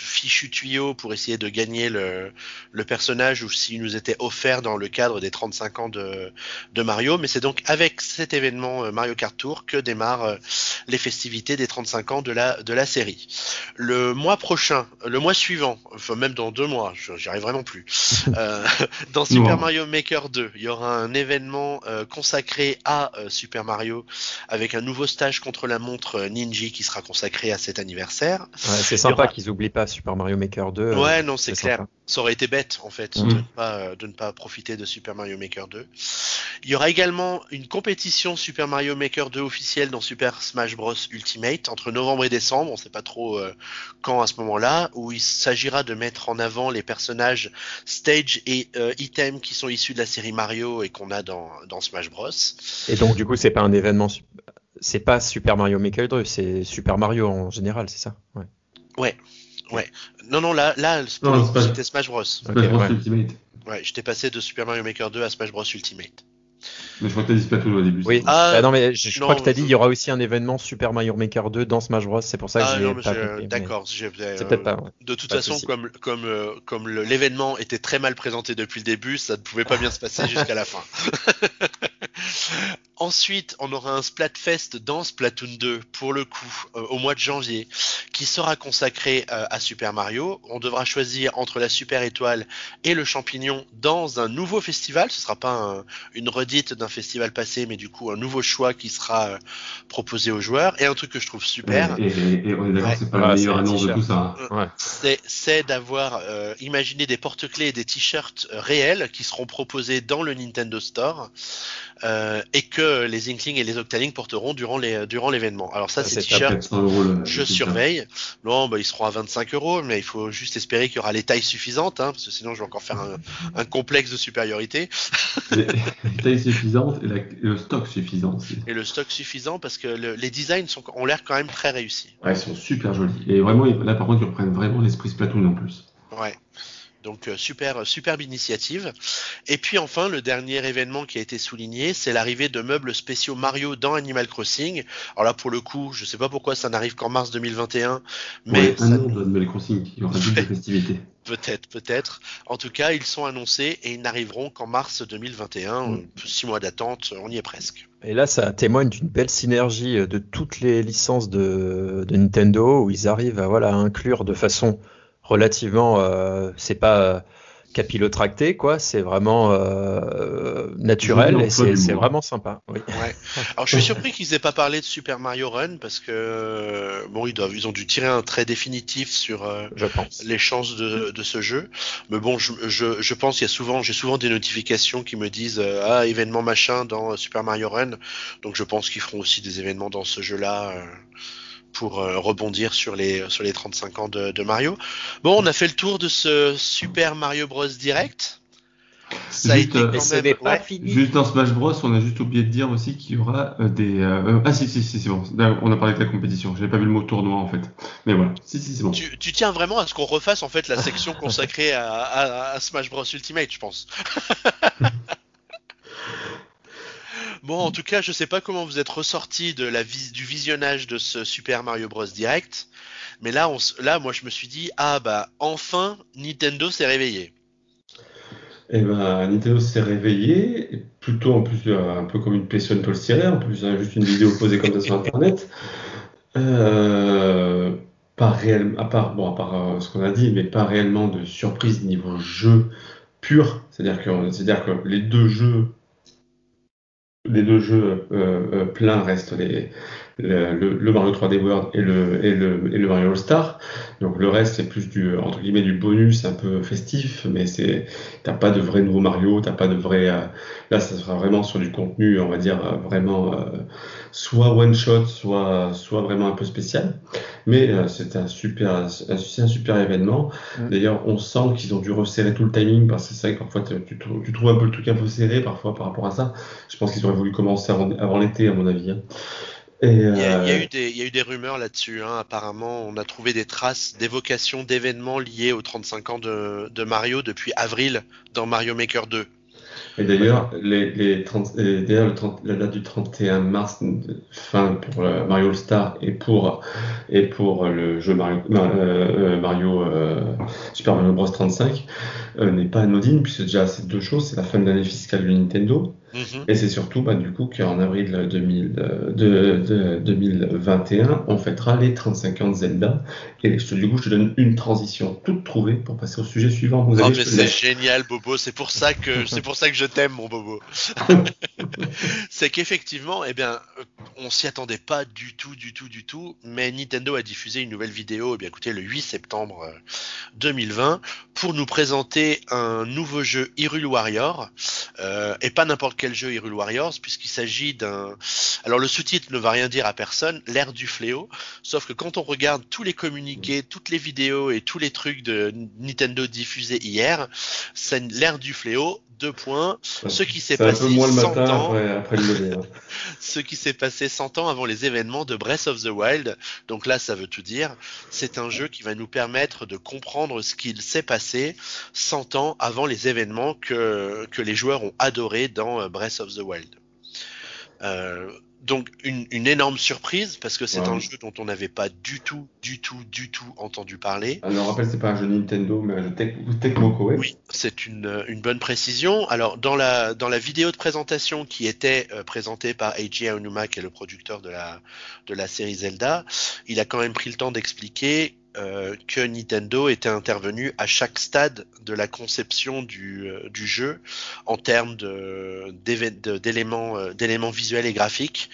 fichu tuyau pour essayer de gagner le, le personnage ou s'il nous était offert dans le cadre des 35 ans de, de Mario. Mais c'est donc avec cet événement euh, Mario Kart Tour que démarrent euh, les festivités des 35 ans de la, de la série. Le mois prochain, le mois suivant, enfin même dans deux mois, j'y arrive vraiment plus, euh, dans Super Mario Maker 2, il y aura un événement consacré à Super Mario avec un nouveau stage contre la montre Ninja qui sera consacré à cet anniversaire. c'est sympa qu'ils oublient pas Super Mario Maker 2. Ouais, euh, non, c'est clair. Ça aurait été bête, en fait, mhm. de, ne pas, euh, de ne pas profiter de Super Mario Maker 2. Il y aura également une compétition Super Mario Maker 2 officielle dans Super Smash Bros Ultimate entre novembre et décembre. On ne sait pas trop euh, quand à ce moment-là, où il s'agira de mettre en avant les personnages stage et items qui sont issus de la série Mario et qu'on a dans, dans Smash Bros. Et donc, du coup, c'est pas un événement c'est pas Super Mario Maker 2, c'est Super Mario en général, c'est ça? Ouais. Ouais, Ouais. Non, non, là, là c'était Smash Bros. Smash Bros Ultimate. Ouais, j'étais passé de Super Mario Maker 2 à Smash Bros Ultimate. Mais je crois que t'as dit Splatoon au début. Oui. Ah, ah, non, mais je, crois que t'as dit il y aura aussi un événement Super Mario Maker 2 dans Smash Bros. C'est pour ça que ah, j'ai pas D'accord. C'est peut-être pas. De toute façon, comme comme euh, comme l'événement était très mal présenté depuis le début, ça ne pouvait pas bien se passer jusqu'à la fin. Ensuite, on aura un Splatfest dans Splatoon 2 pour le coup euh, au mois de janvier qui sera consacré euh, à Super Mario. On devra choisir entre la Super Étoile et le Champignon dans un nouveau festival. Ce sera pas une redite d'un festival passé, mais du coup un nouveau choix qui sera euh, proposé aux joueurs. Et un truc que je trouve super. Et, on est d'accord, c'est pas la meilleure annonce de tout ça. C'est d'avoir imaginé des porte-clés et des t-shirts réels qui seront proposés dans le Nintendo Store. Euh, et que les Inklings et les Octalings porteront durant les durant l'événement. Alors ça, c'est t-shirts, je surveille. Non, bah, ils seront à 25 euros, mais il faut juste espérer qu'il y aura les tailles suffisantes, hein, parce que sinon je vais encore faire un, un complexe de supériorité. les, tailles suffisantes et, le stock suffisant aussi. Et le stock suffisant parce que les designs sont, ont l'air quand même très réussis. Ouais, ils sont super jolis. Et vraiment, là par contre, ils reprennent vraiment l'esprit Splatoon en plus. Ouais. Donc euh, super superbe initiative. Et puis enfin le dernier événement qui a été souligné, c'est l'arrivée de meubles spéciaux Mario dans Animal Crossing. Alors là pour le coup, je sais pas pourquoi ça n'arrive qu'en mars 2021, mais un an d'Animal Crossing, il y aura de festivités. Peut-être, peut-être. En tout cas, ils sont annoncés et ils n'arriveront qu'en mars 2021. Mm. Six mois d'attente, on y est presque. Et là, ça témoigne d'une belle synergie de toutes les licences de, de Nintendo où ils arrivent à voilà à inclure de façon relativement, euh, c'est pas euh, capillotracté, quoi. C'est vraiment euh, naturel et c'est vraiment sympa. Oui. Alors je suis surpris qu'ils aient pas parlé de Super Mario Run parce que bon, ils doivent, ils ont dû tirer un trait définitif sur les chances de, de, ce jeu. Mais bon, je, je, je pense qu'il y a souvent, j'ai souvent des notifications qui me disent ah événement machin dans Super Mario Run. Donc je pense qu'ils feront aussi des événements dans ce jeu-là pour euh, rebondir sur les, sur les 35 ans de, Mario. Bon, on a fait le tour de ce Super Mario Bros. Direct. Ça juste, a été quand même... juste dans Smash Bros, on a juste oublié de dire aussi qu'il y aura euh, des. Euh, ah si si si c'est bon. On a parlé de la compétition. J'avais pas vu le mot tournoi en fait. Mais voilà. Si si c'est bon. Tu, tu, tiens vraiment à ce qu'on refasse en fait la section consacrée à, à, à Smash Bros Ultimate, je pense. Bon, en tout cas, je sais pas comment vous êtes ressorti de la du visionnage de ce Super Mario Bros Direct, mais là, on, là, moi, je me suis dit, ah bah, enfin, Nintendo s'est réveillé. Eh ben, Nintendo s'est réveillé, plutôt en plus euh, un peu comme une pression polystyrène, en plus hein, juste une vidéo posée comme ça sur Internet. Euh, pas réellement, à part, bon, à part euh, ce qu'on a dit, mais pas réellement de surprise niveau jeu pur. C'est-à-dire que, c'est-à-dire que les deux jeux les deux jeux euh, euh, pleins restent les, le, Mario 3D World et le, et le, et le Mario All Star. Donc le reste, c'est plus du, entre guillemets, du bonus un peu festif, mais c'est, t'as pas de vrai nouveau Mario, t'as pas de vrai, euh, là, ça sera vraiment sur du contenu, on va dire, euh, vraiment, euh, soit one shot, soit, soit vraiment un peu spécial. Mais c'est un super, c'est un super événement. D'ailleurs, on sent qu'ils ont dû resserrer tout le timing parce que c'est vrai que parfois tu, tu, trouves un peu le truc un peu serré parfois par rapport à ça. Je pense qu'ils auraient voulu commencer avant, avant l'été, à mon avis. Hein. Il, y a, eu des, il, y a, eu des, rumeurs là-dessus. Hein. Apparemment, on a trouvé des traces d'évocation d'événements liés aux 35 ans de, de, Mario depuis avril dans Mario Maker 2. Et d'ailleurs, les, les la date du 31 mars, fin pour Mario All Star et pour, et pour le jeu Mario, euh, Mario euh, Super Mario Bros 35 euh, n'est pas anodine, puisque déjà c'est deux choses, c'est la fin de l'année fiscale de Nintendo, Mhm. Et c'est surtout bah, du coup qu'en avril 2000, de, 2021, on fêtera les 35 ans de Zelda. Et du coup, je te donne une transition toute trouvée pour passer au sujet suivant. Vous oh, c'est génial, Bobo. C'est pour ça que c'est pour ça que je t'aime, mon Bobo. c'est qu'effectivement, eh bien, on s'y attendait pas du tout, du tout, du tout. Mais Nintendo a diffusé une nouvelle vidéo, eh bien, écoutez, le 8 septembre 2020, euh, pour nous présenter un nouveau jeu Hyrule Warrior, euh, et pas n'importe quel jeu Hyrule Warriors, puisqu'il s'agit d'un... Alors le sous-titre ne va rien dire à personne, l'ère du fléau, sauf que quand on regarde tous les communiqués, toutes les vidéos et tous les trucs de Nintendo diffusés hier, c'est l'ère du fléau, deux points. Ce qui s'est passé 100 ans. Après, hein. ce qui s'est passé 100 ans avant les événements de Breath of the Wild. Donc là, ça veut tout dire. C'est un jeu qui va nous permettre de comprendre ce qu'il s'est passé 100 ans avant les événements que, que les joueurs ont adoré dans euh, Breath of the Wild. Euh, donc une, énorme surprise parce que c'est un jeu dont on n'avait pas du tout, du tout, du tout entendu parler. Alors rappelle, c'est pas un jeu Nintendo, mais un jeu Tecmo Koei. Oui, c'est une, une, bonne précision. Alors dans la dans la vidéo de présentation qui était euh, présentée par Eiji Aonuma, qui est le producteur de la de la série Zelda, il a quand même pris le temps d'expliquer euh, que Nintendo était intervenu à chaque stade de la conception du, euh, du jeu en termes d'éléments euh, d'éléments visuels et graphiques.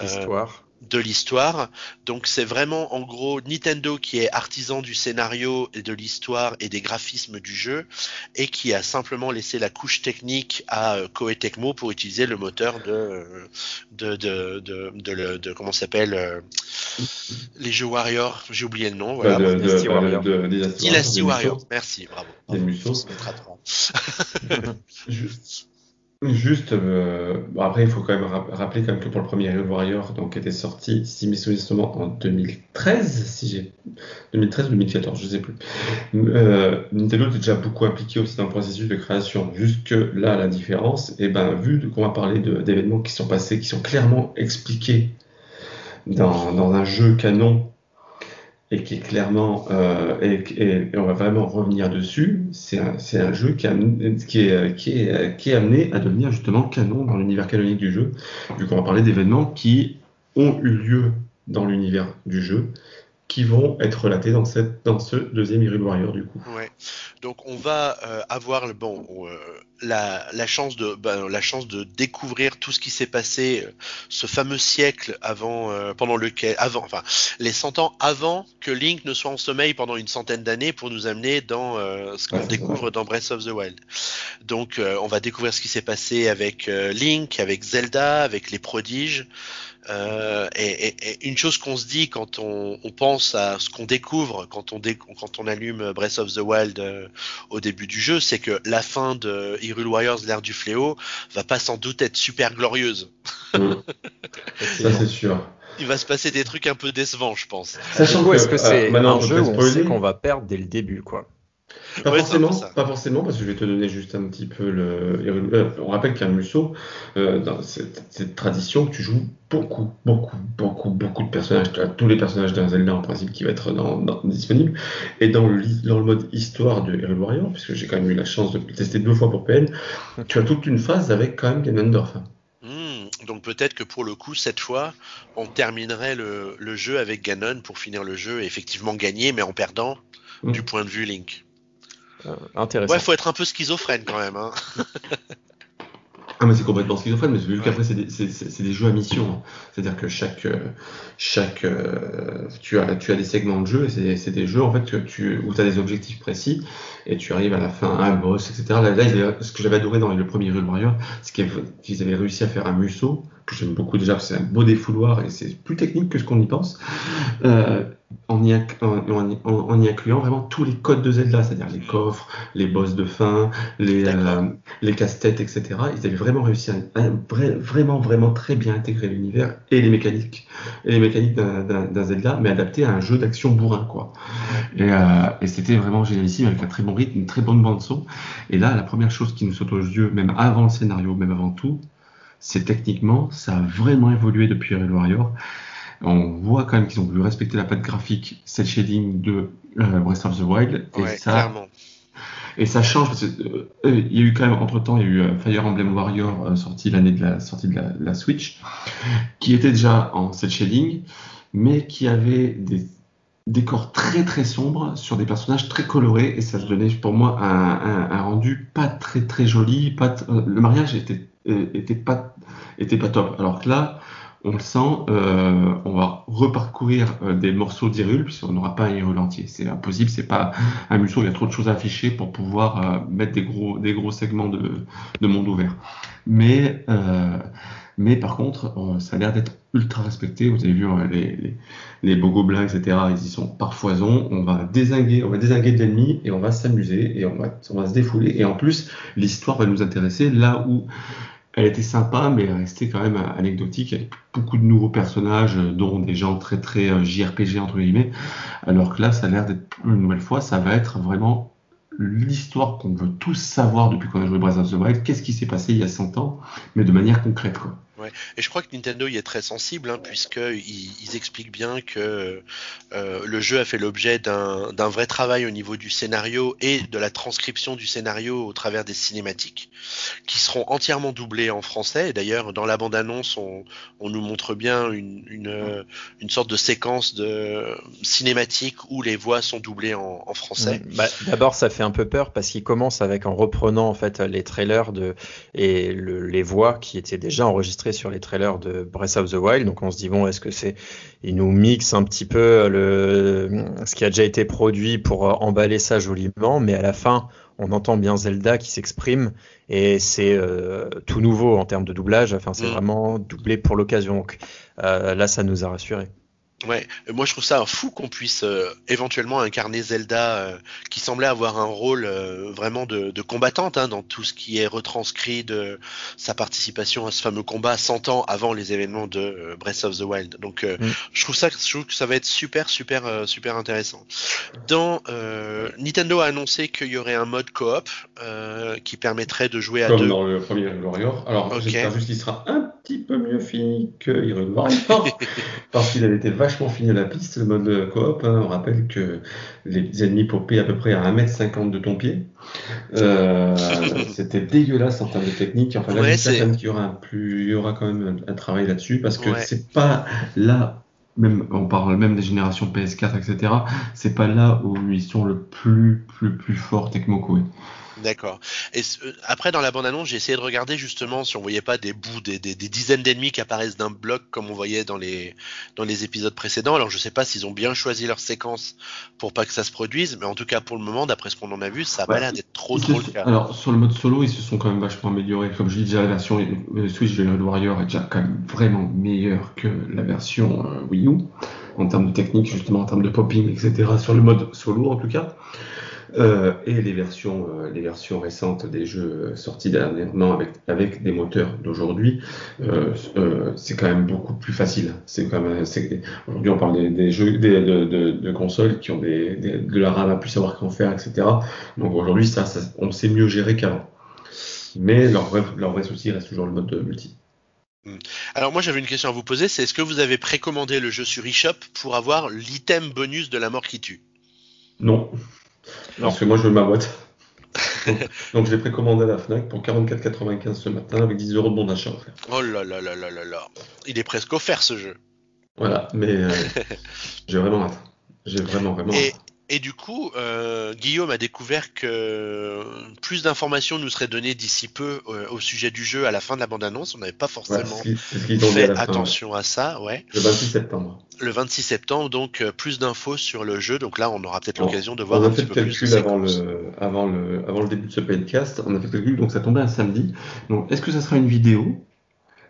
Histoire de l'histoire. Donc c'est vraiment en gros Nintendo qui est artisan du scénario et de l'histoire et des graphismes du jeu et qui a simplement laissé la couche technique à euh, Koei Tecmo pour utiliser le moteur de euh, de de de, de, de, comment s'appelle euh, les jeux Warrior, j'ai oublié le nom voilà. Dynasty Warrior. Dynasty Warrior. Merci, bravo. Juste, euh, après, il faut quand même rappeler quand même que pour le premier Hero Warrior, donc, était sorti, si mes souvenirs en 2013, si j'ai 2013 ou 2014, je sais plus. Euh, Nintendo était déjà beaucoup impliqué aussi dans le processus de création. Juste que là, la différence, et eh ben, vu qu'on va parler d'événements qui sont passés, qui sont clairement expliqués dans, dans un jeu canon et qui est clairement, euh, et, on va vraiment revenir dessus, c'est un, jeu qui, est, amené à devenir justement canon dans l'univers canonique du jeu, vu qu'on va parler d'événements qui ont eu lieu dans l'univers du jeu, qui vont être relatés dans, cette, dans ce deuxième Hyrule Warrior du coup. Ouais. Donc on va euh, avoir le bon euh, la, la, chance de ben, la chance de découvrir tout ce qui s'est passé euh, ce fameux siècle avant pendant lequel avant enfin les 100 ans avant que Link ne soit en sommeil pendant une centaine d'années pour nous amener dans ce qu'on découvre dans Breath of the Wild. Donc on va découvrir ce qui s'est passé avec Link, avec Zelda, avec les prodiges. Euh, et, une chose qu'on se dit quand on, pense à ce qu'on découvre quand on, quand on allume Breath of the Wild euh, au début du jeu, c'est que la fin de Hyrule Warriors, l'ère du fléau, va pas sans doute être super glorieuse. Ça c'est sûr. Il va se passer des trucs un peu décevants, je pense. Sachant que, est-ce que c'est euh, un jeu où on sait qu'on va perdre dès le début, quoi. Pas, forcément, pas forcément, parce que je vais te donner juste un petit peu le. Euh, on rappelle qu'un Musso, euh, dans cette, cette, tradition, tu joues beaucoup, beaucoup, beaucoup, beaucoup de personnages. Tu as tous les personnages d'un Zelda en principe qui va être dans, dans, disponible. Et dans le, dans le mode histoire de Hero Warrior, puisque j'ai quand même eu la chance de tester deux fois pour PN, tu as toute une phase avec quand même Ganondorf. Hmm, donc peut-être que pour le coup, cette fois, on terminerait le, le jeu avec Ganon pour finir le jeu et effectivement gagner, mais en perdant hmm. du point de vue Link. Euh, intéressant. Ouais, faut être un peu schizophrène quand même. Hein. Ah mais c'est complètement schizophrène, mais vu qu'après c'est des, des, jeux à mission, hein. c'est-à-dire que chaque chaque tu as tu as des segments de jeu et c'est des jeux en fait que tu où tu as des objectifs précis et tu arrives à la fin à un boss etc. Là, là ce que j'avais adoré dans le premier Rule Warrior, c'est qu'ils avaient réussi à faire un musso que j'aime beaucoup déjà, c'est un beau défouloir et c'est plus technique que ce qu'on y pense. Euh, en y, en, y, incluant vraiment tous les codes de Zelda, c'est-à-dire les coffres, les boss de fin, les, euh, les casse-têtes, etc. Ils avaient vraiment réussi à, vraiment, vraiment très bien intégrer l'univers et les mécaniques, et les mécaniques d'un Zelda, mais adapté à un jeu d'action bourrin, quoi. Et, euh, et c'était vraiment génialissime avec un très bon rythme, une très bonne bande son. Et là, la première chose qui nous saute aux yeux, même avant le scénario, même avant tout, c'est techniquement, ça a vraiment évolué depuis Hyrule Warrior. On voit quand même qu'ils ont voulu respecter la patte graphique, cette shading de euh, Breath of the Wild. Et ça, Et ça change parce euh, il y a eu quand même entre temps, il y a eu euh, Fire Emblem Warrior sorti l'année de la sortie de la, Switch, qui était déjà en cette shading, mais qui avait des décors très très sombres sur des personnages très colorés et ça se donnait pour moi un, rendu pas très très joli. Pas le mariage était était pas était pas top. Alors que là, on le sent, euh, on va reparcourir euh, des morceaux d'Hyrule, puisqu'on n'aura pas un Hyrule entier. C'est impossible, c'est pas un museau, il y a trop de choses à afficher pour pouvoir euh, mettre des gros, des gros segments de, de monde ouvert. Mais, mais par contre, ça a l'air d'être ultra respecté. Vous avez vu les, les, les gobelins, etc. Ils y sont par foison. On va désinguer, on va désinguer de l'ennemi et on va s'amuser et on va, on va se défouler. Et en plus, l'histoire va nous intéresser là où elle était sympa, mais elle restait quand même anecdotique, avec beaucoup de nouveaux personnages, euh, dont des gens très très euh, JRPG entre guillemets, alors que là, ça a l'air d'être, une nouvelle fois, ça va être vraiment l'histoire qu'on veut tous savoir depuis qu'on a joué Breath of the Wild, qu'est-ce qui s'est passé il y a 100 ans, mais de manière concrète. Quoi. Et je crois que Nintendo y est très sensible, hein, puisqu'ils ils expliquent bien que euh, le jeu a fait l'objet d'un vrai travail au niveau du scénario et de la transcription du scénario au travers des cinématiques, qui seront entièrement doublées en français. Et d'ailleurs, dans la bande-annonce, on, nous montre bien une, une, sorte de séquence de cinématique où les voix sont doublées en, français. Bah, d'abord, ça fait un peu peur parce qu'il commence avec en reprenant en fait les trailers de, et les voix qui étaient déjà enregistrées sur les trailers de Breath of the Wild. Donc on se dit bon, est-ce que c'est il nous mixe un petit peu le ce qui a déjà été produit pour euh, emballer ça joliment, mais à la fin on entend bien Zelda qui s'exprime et c'est euh, tout nouveau en termes de doublage. Enfin c'est mm. vraiment doublé pour l'occasion. Donc euh, là ça nous a rassurés. Ouais, moi je trouve ça fou qu'on puisse euh, éventuellement incarner Zelda, euh, qui semblait avoir un rôle euh, vraiment de, de combattante hein, dans tout ce qui est retranscrit de sa participation à ce fameux combat 100 ans avant les événements de Breath of the Wild. Donc mm. je trouve ça, je trouve que ça va être super, super, super intéressant. Dans Nintendo a annoncé qu'il y aurait un mode coop qui permettrait de jouer à Comme deux. dans le premier Warrior. Alors j'espère juste qu'il sera un petit peu mieux fini que Hyrule Warrior parce qu'il avait été vachement vachement fini la piste, le mode coop. Hein. On rappelle que les ennemis popaient à peu près à 1m50 de ton pied. Euh, c'était dégueulasse en termes de technique. Enfin, là, j'espère qu'il y aura, un plus, il y aura quand même un, travail là-dessus parce que c'est pas là même on parle même des générations PS4 etc c'est pas là où ils sont le plus plus plus fort techno D'accord. Et après, dans la bande-annonce, j'ai essayé de regarder justement si on voyait pas des bouts, des, dizaines d'ennemis qui apparaissent d'un bloc comme on voyait dans les, dans les épisodes précédents. Alors, je sais pas s'ils ont bien choisi leur séquence pour pas que ça se produise, mais en tout cas, pour le moment, d'après ce qu'on en a vu, ça a pas l'air d'être trop, trop le cas. Alors, sur le mode solo, ils se sont quand même vachement améliorés. Comme je dis déjà, la version Switch de Red Warrior est déjà quand même vraiment meilleure que la version euh, Wii U en termes de technique, justement, en termes de popping, etc. Sur le mode solo, en tout cas. Euh, et les versions, euh, les versions récentes des jeux sortis dernièrement avec, avec des moteurs d'aujourd'hui, euh, c'est quand même beaucoup plus facile. C'est aujourd'hui on parle des, jeux des, de, de, de, consoles qui ont des, de la RAM à plus savoir qu'en faire, etc. Donc aujourd'hui ça, ça, on sait mieux gérer qu'avant. Mais leur vrai, leur vrai souci reste toujours le mode de multi. Hmm. Alors moi j'avais une question à vous poser, c'est est-ce que vous avez précommandé le jeu sur eShop pour avoir l'item bonus de la mort qui tue? Non. Parce que moi, je veux ma boîte. Donc, je l'ai précommandé à la Fnac pour 44,95 ce matin avec 10 euros de bon d'achat offert. Oh là là là là là là. Il est presque offert ce jeu. Voilà, mais euh, j'ai vraiment hâte. J'ai vraiment, vraiment et, Et du coup, euh, Guillaume a découvert que plus d'informations nous seraient données d'ici peu euh, au sujet du jeu à la fin de la bande-annonce. On n'avait pas forcément fait attention à ça. Ouais. Le 26 septembre. Le 26 septembre, donc euh, plus d'infos sur le jeu. Donc là, on aura peut-être l'occasion de voir un petit peu plus. avant le, avant, le, avant le début de ce podcast, on a fait le calcul, donc ça tombait un samedi. Donc est-ce que ça sera une vidéo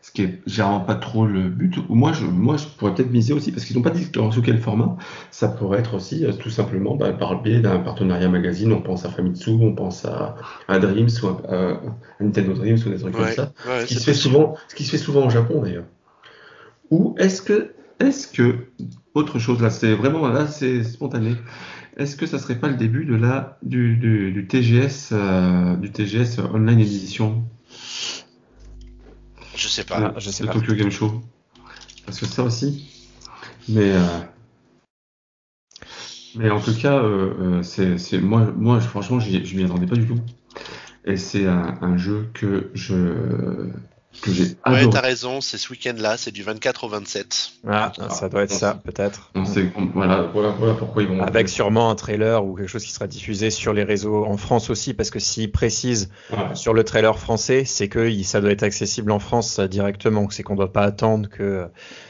ce qui est généralement pas trop le but. Moi, je, moi, je pourrais peut-être miser aussi, parce qu'ils n'ont pas dit sous quel format. Ça pourrait être aussi euh, tout simplement bah, par le biais d'un partenariat magazine. On pense à Famitsu, on pense à, Dreams, ou à, Nintendo Dreams, ou des trucs comme ça. ce, qui se fait souvent, ce qui se fait souvent au Japon d'ailleurs. Ou est-ce que, est-ce que, autre chose là, c'est vraiment là, c'est spontané. Est-ce que ça serait pas le début de la du, du, TGS euh, du TGS Online Edition? Je sais pas. je sais le Tokyo Game Show. Parce que ça aussi. Mais, euh, mais en tout cas, euh, euh, c'est, moi, moi, franchement, je m'y attendais pas du tout. Et c'est un, jeu que je que j'ai Ouais, t'as raison, c'est ce week-end-là, c'est du 24 au 27. Ah, ça doit être ça, peut-être. Voilà, voilà, voilà, pourquoi ils vont. Avec sûrement un trailer ou quelque chose qui sera diffusé sur les réseaux en France aussi, parce que s'ils précisent sur le trailer français, c'est que ça doit être accessible en France directement, c'est qu'on ne doit pas attendre que,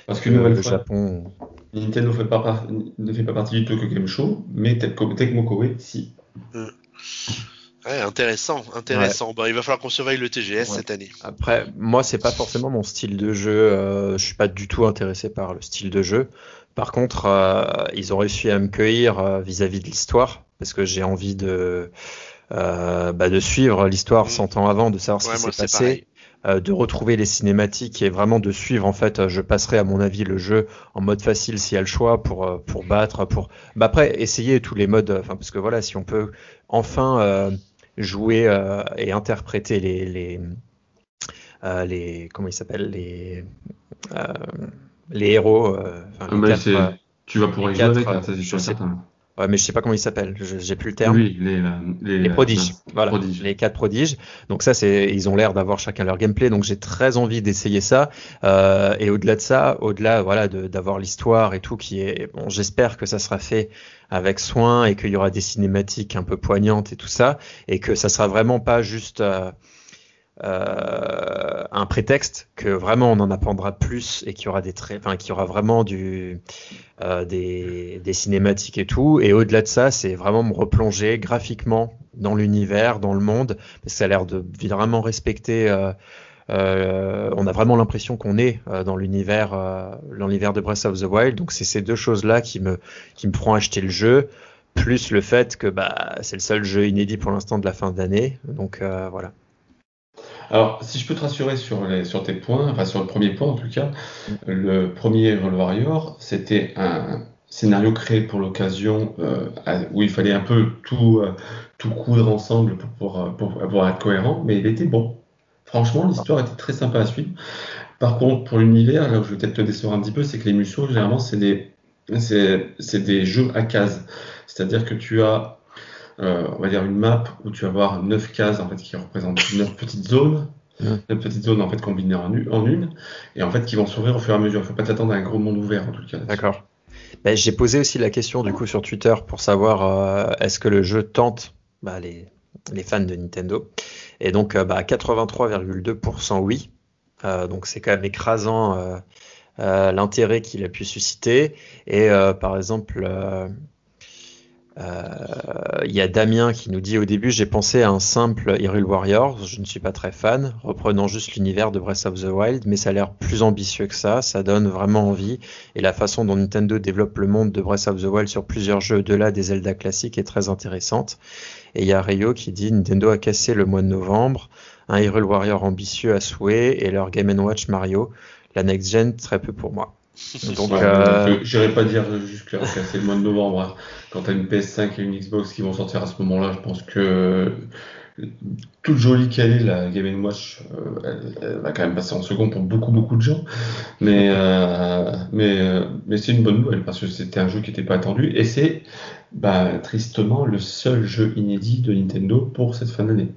parce que, le Japon. Nintendo fait pas, ne fait pas partie du Tokyo Game Show, mais Tecmo Koei, si. Mm intéressant, intéressant. il va falloir qu'on surveille le TGS cette année. Après, moi, c'est pas forcément mon style de jeu. Euh, je suis pas du tout intéressé par le style de jeu. Par contre, euh, ils ont réussi à me cueillir euh, vis-à-vis de l'histoire, parce que j'ai envie de, bah, de suivre l'histoire 100 mm. ans avant, de savoir ce qui s'est passé. de retrouver les cinématiques et vraiment de suivre en fait je passerai à mon avis le jeu en mode facile s'il y a le choix pour pour battre pour bah après essayer tous les modes enfin parce que voilà si on peut enfin jouer euh, et interpréter les, les, euh, les comment ils s'appellent les euh, les héros. Ah, tu vas pouvoir y jouer avec, ça c'est certain. Ouais, mais je sais pas comment ils s'appellent, j'ai plus le terme. Oui, les, les, les prodiges. voilà, les quatre prodiges. Donc ça, c'est, ils ont l'air d'avoir chacun leur gameplay. Donc j'ai très envie d'essayer ça. Euh, et au-delà de ça, au-delà, voilà, d'avoir l'histoire et tout qui est, bon, j'espère que ça sera fait avec soin et qu'il y aura des cinématiques un peu poignantes et tout ça, et que ça sera vraiment pas juste euh, euh, un prétexte, que vraiment on en apprendra plus et qu'il y aura des traits, enfin qu'il y aura vraiment du euh, des, des, cinématiques et tout. Et au-delà de ça, c'est vraiment me replonger graphiquement dans l'univers, dans le monde, parce que ça a l'air de vraiment respecter euh, on a vraiment l'impression qu'on est euh, dans l'univers, euh, l'univers de Breath of the Wild. Donc c'est ces deux choses-là qui me, qui me feront acheter le jeu, plus le fait que bah, c'est le seul jeu inédit pour l'instant de la fin d'année. Donc voilà. Alors, si je peux te rassurer sur, les, sur tes points, enfin sur le premier point en tout cas, le premier Roll Warrior, c'était un scénario créé pour l'occasion où il fallait un peu tout, tout coudre ensemble pour, pour, pour, être cohérent, mais il était bon. Franchement, l'histoire était très sympa à suivre. Par contre, pour l'univers, là où je vais peut-être te décevoir un petit peu, c'est que les Musso, généralement, c'est des, c'est, des jeux à cases. C'est-à-dire que tu as, euh, on va dire, une map où tu vas avoir neuf cases en fait, qui représentent neuf petites zones. Neuf petites zones en fait combinées en, une et en fait qui vont s'ouvrir au fur et à mesure. Il ne faut pas t'attendre à un gros monde ouvert en tout cas. D'accord. Ben, j'ai posé aussi la question du coup sur Twitter pour savoir euh, est-ce que le jeu tente bah, les, les fans de Nintendo. Et donc, euh, bah, 83,2% oui. Euh, donc, c'est quand même écrasant euh, l'intérêt qu'il a pu susciter. Et par exemple, il y a Damien qui nous dit au début j'ai pensé à un simple Hyrule Warriors, je ne suis pas très fan, reprenant juste l'univers de Breath of the Wild, mais ça a l'air plus ambitieux que ça, ça donne vraiment envie, et la façon dont Nintendo développe le monde de Breath of the Wild sur plusieurs jeux au-delà des Zelda classiques est très intéressante. Et il y a Rio qui dit Nintendo a cassé le mois de novembre, un Hyrule Warrior ambitieux à souhait et leur Game Watch Mario. La next gen, très peu pour moi. Donc, euh... j'irais pas dire juste casser le mois de novembre. Hein. Quand tu as une PS5 et une Xbox qui vont sortir à ce moment-là, je pense que toute jolie qu'elle est, la Game Watch, euh, elle, va quand même passer en second pour beaucoup beaucoup de gens. Mais euh, mais euh, mais c'est une bonne nouvelle parce que c'était un jeu qui n'était pas attendu et c'est bah, tristement le seul jeu inédit de Nintendo pour cette fin d'année.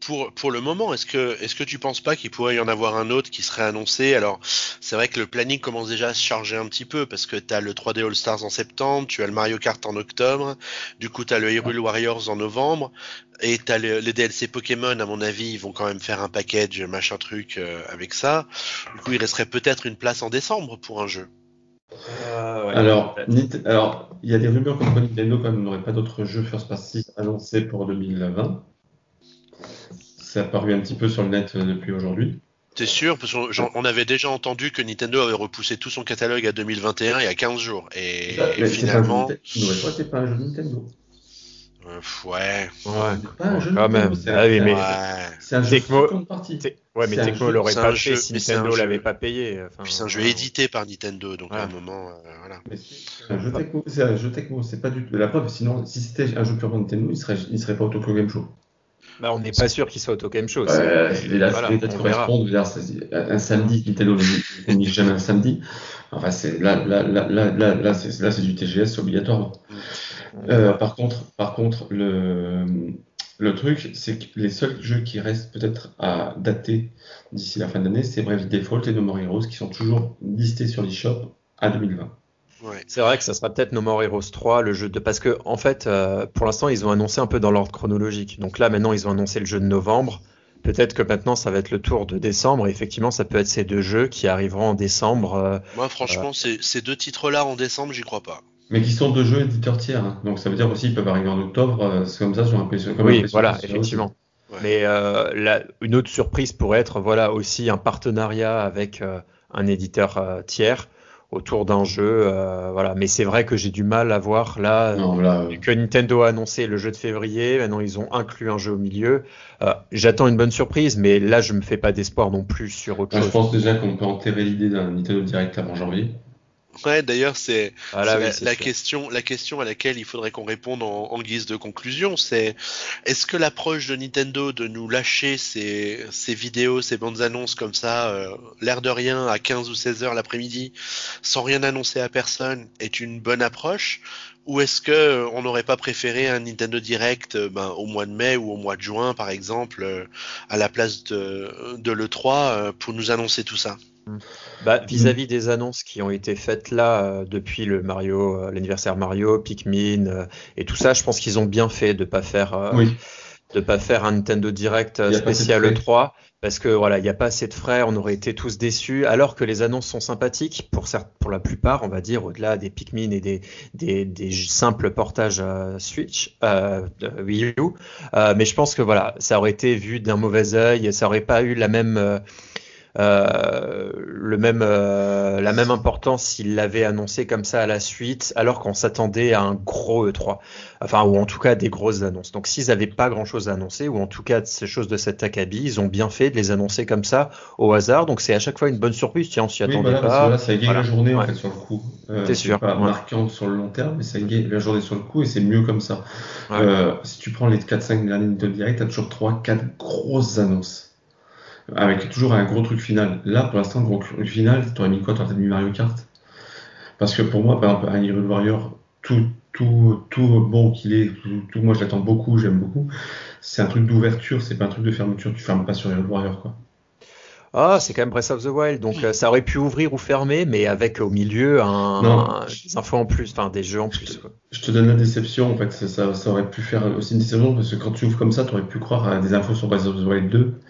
pour, pour le moment, est-ce que, est-ce que tu penses pas qu'il pourrait y en avoir un autre qui serait annoncé? Alors, c'est vrai que le planning commence déjà à se charger un petit peu parce que tu as le 3D All Stars en septembre, tu as le Mario Kart en octobre, du coup tu as le Hyrule Warriors en novembre, et tu as les DLC Pokémon, à mon avis, ils vont quand même faire un package machin truc euh, avec ça. Du coup, il resterait peut-être une place en décembre pour un jeu. Euh, alors, alors, il y a des rumeurs comme quoi Nintendo quand même n'aurait pas d'autres jeux First Party annoncés pour 2020. Ça a paru un petit peu sur le net euh, depuis aujourd'hui. T'es sûr Parce qu'on avait déjà entendu que Nintendo avait repoussé tout son catalogue à 2021 il y a 15 jours. Et, finalement. C'est pas un jeu Nintendo. Ouais. Ouais. Pas un jeu quand même. Ah mais c'est un jeu partie. Ouais, mais Tecmo l'aurait pas fait si Nintendo l'avait pas payé. Enfin, Puis c'est un jeu édité par Nintendo, donc à un moment, euh, voilà. C'est un jeu Tecmo, c'est pas du tout la preuve. Sinon, si c'était un jeu purement Nintendo, il serait, il serait pas au Tokyo Game Show. Bah, on n'est pas sûr qu'il soit au Tokyo Game Show. Euh. Un samedi, Nintendo ne jamais un samedi. Enfin, c'est là, là, là, là, là, là c'est du TGS obligatoire. Euh, par contre, par contre le, le truc, c'est que les seuls jeux qui restent peut-être à dater d'ici la fin de l'année, c'est Brave Default et No More Heroes qui sont toujours listés sur l'eShop à 2020. C'est vrai que ça sera peut-être No More Heroes 3, le jeu de. Parce que, en fait, euh, pour l'instant, ils ont annoncé un peu dans l'ordre chronologique. Donc là, maintenant, ils ont annoncé le jeu de novembre. Peut-être que maintenant, ça va être le tour de décembre. Et effectivement, ça peut être ces deux jeux qui arriveront en décembre. Euh, Moi, franchement, ces deux titres-là en décembre, j'y crois pas. Mais qui sont deux jeux éditeurs tiers. Hein. Donc ça veut dire aussi qu'ils peuvent arriver en octobre. Euh, c'est comme ça sur un PC. oui, voilà, effectivement. Mais euh, une autre surprise pourrait être voilà aussi un partenariat avec euh, un éditeur tiers autour d'un jeu. voilà. Mais c'est vrai que j'ai du mal à voir là, que Nintendo a annoncé le jeu de février. Maintenant, ils ont inclus un jeu au milieu. J'attends une bonne surprise, mais là, je me fais pas d'espoir non plus sur autre chose. Je pense déjà qu'on peut enterrer l'idée d'un Nintendo Direct avant janvier. Ouais, d'ailleurs, c'est ah la, question, la question à laquelle il faudrait qu'on réponde en, guise de conclusion, c'est est-ce que l'approche de Nintendo de nous lâcher ces, ces vidéos, ces bandes annonces comme ça, euh, l'air de rien, à 15 ou 16 heures l'après-midi, sans rien annoncer à personne, est une bonne approche? Ou est-ce que euh, on n'aurait pas préféré un Nintendo Direct euh, ben, au mois de mai ou au mois de juin, par exemple, à la place de, de l'E3 pour nous annoncer tout ça? Bah, vis-à-vis des annonces qui ont été faites là euh, depuis le Mario, euh, l'anniversaire Mario, Pikmin euh, et tout ça, je pense qu'ils ont bien fait de pas faire de pas faire un Nintendo Direct spécial E3 parce que voilà, il n'y a pas assez de frais, on aurait été tous déçus, alors que les annonces sont sympathiques pour, pour la plupart, on va dire, au-delà des Pikmin et des, des, des simples portages Switch, euh, Wii U. mais je pense que voilà, ça aurait été vu d'un mauvais œil, ça aurait pas eu la même euh, le même, euh, la même importance s'il l'avait annoncé comme ça à la suite, alors qu'on s'attendait à un gros E3, enfin ou en tout cas des grosses annonces. Donc s'ils n'avaient pas grand-chose à annoncer, ou en tout cas ces choses de cet acabit, ils ont bien fait de les annoncer comme ça au hasard. Donc c'est à chaque fois une bonne surprise. Tiens, on s'y attendait pas. ça égaye la journée en fait sur le coup. Euh, c'est sûr. Pas marquant sur le long terme, mais ça égaye la journée sur le coup et c'est mieux comme ça. Euh, si tu prends les 4-5 dernières de direct, tu as toujours 3-4 grosses annonces avec toujours un gros truc final. Là, pour l'instant, le gros truc final, t'aurais mis quoi? T'aurais mis Mario Kart? Parce que pour moi, par exemple, un Hero Warrior, tout, tout, tout bon qu'il est, tout, moi je l'attends beaucoup, j'aime beaucoup. C'est un truc d'ouverture, c'est pas un truc de fermeture. Tu fermes pas sur Hero Warrior, quoi. Ah, c'est quand même Breath of the Wild, donc euh, ça aurait pu ouvrir ou fermer, mais avec au milieu un, des infos en plus, enfin des jeux en plus. Quoi. Je te donne la déception, en fait, ça, ça, aurait pu faire aussi une déception, parce que quand tu ouvres comme ça, tu aurais pu croire à des infos sur Breath of the Wild 2,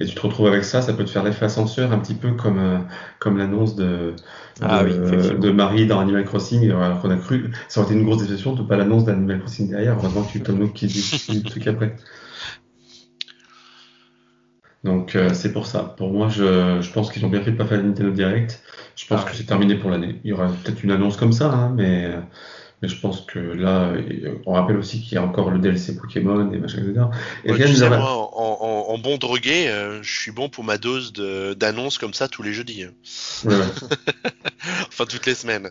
et tu te retrouves avec ça, ça peut te faire l'effet ascenseur, un petit peu comme, euh, comme l'annonce de, ah de, Marie dans Animal Crossing, alors qu'on a cru, ça aurait été une grosse déception de pas l'annonce d'Animal Crossing derrière, heureusement que tu Tom qui dit le truc après. Donc euh, c'est pour ça. Pour moi, je, je pense qu'ils ont bien fait de pas faire Nintendo Direct. Je pense ah que c'est terminé pour l'année. Il y aura peut-être une annonce comme ça, hein, mais mais je pense que là, on rappelle aussi qu'il y a encore le DLC Pokémon et machin, etc. Et moi, en, bon drogué, euh, je suis bon pour ma dose d'annonces comme ça tous les jeudis. Hein. enfin, toutes les semaines.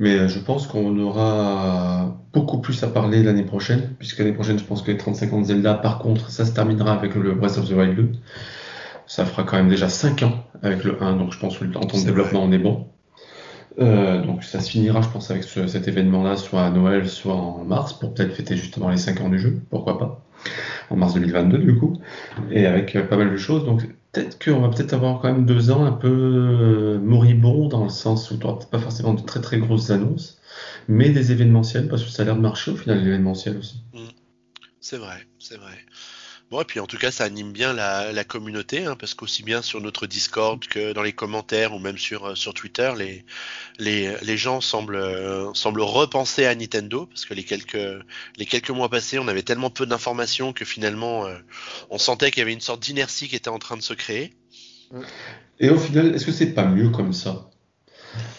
Mais euh, je pense qu'on aura beaucoup plus à parler l'année prochaine, puisque l'année prochaine, je pense que les 35 ans de Zelda, par contre, ça se terminera avec le Breath of the Wild 2. Ça fera quand même déjà 5 ans avec le 1, donc je pense que en temps de développement, on est bon. Euh, donc ça se finira, je pense, avec cet événement-là, soit à Noël, soit en mars, pour peut-être fêter justement les 5 ans du jeu, pourquoi pas, en mars 2022 du coup, et avec pas mal de choses. Donc peut-être qu'on va peut-être avoir quand même deux ans un peu moribond, dans le sens où tu pas forcément de très très grosses annonces, mais des événementiels, parce que ça a l'air de marcher au final, l'événementiel aussi. Mmh. C'est vrai, c'est vrai. Bon, et puis en tout cas, ça anime bien la, communauté, hein, parce qu'aussi bien sur notre Discord que dans les commentaires ou même sur, euh, sur Twitter, les, les, les gens semblent, euh, semblent repenser à Nintendo, parce que les quelques, les quelques mois passés, on avait tellement peu d'informations que finalement, euh, on sentait qu'il y avait une sorte d'inertie qui était en train de se créer. Et au final, est-ce que c'est pas mieux comme ça?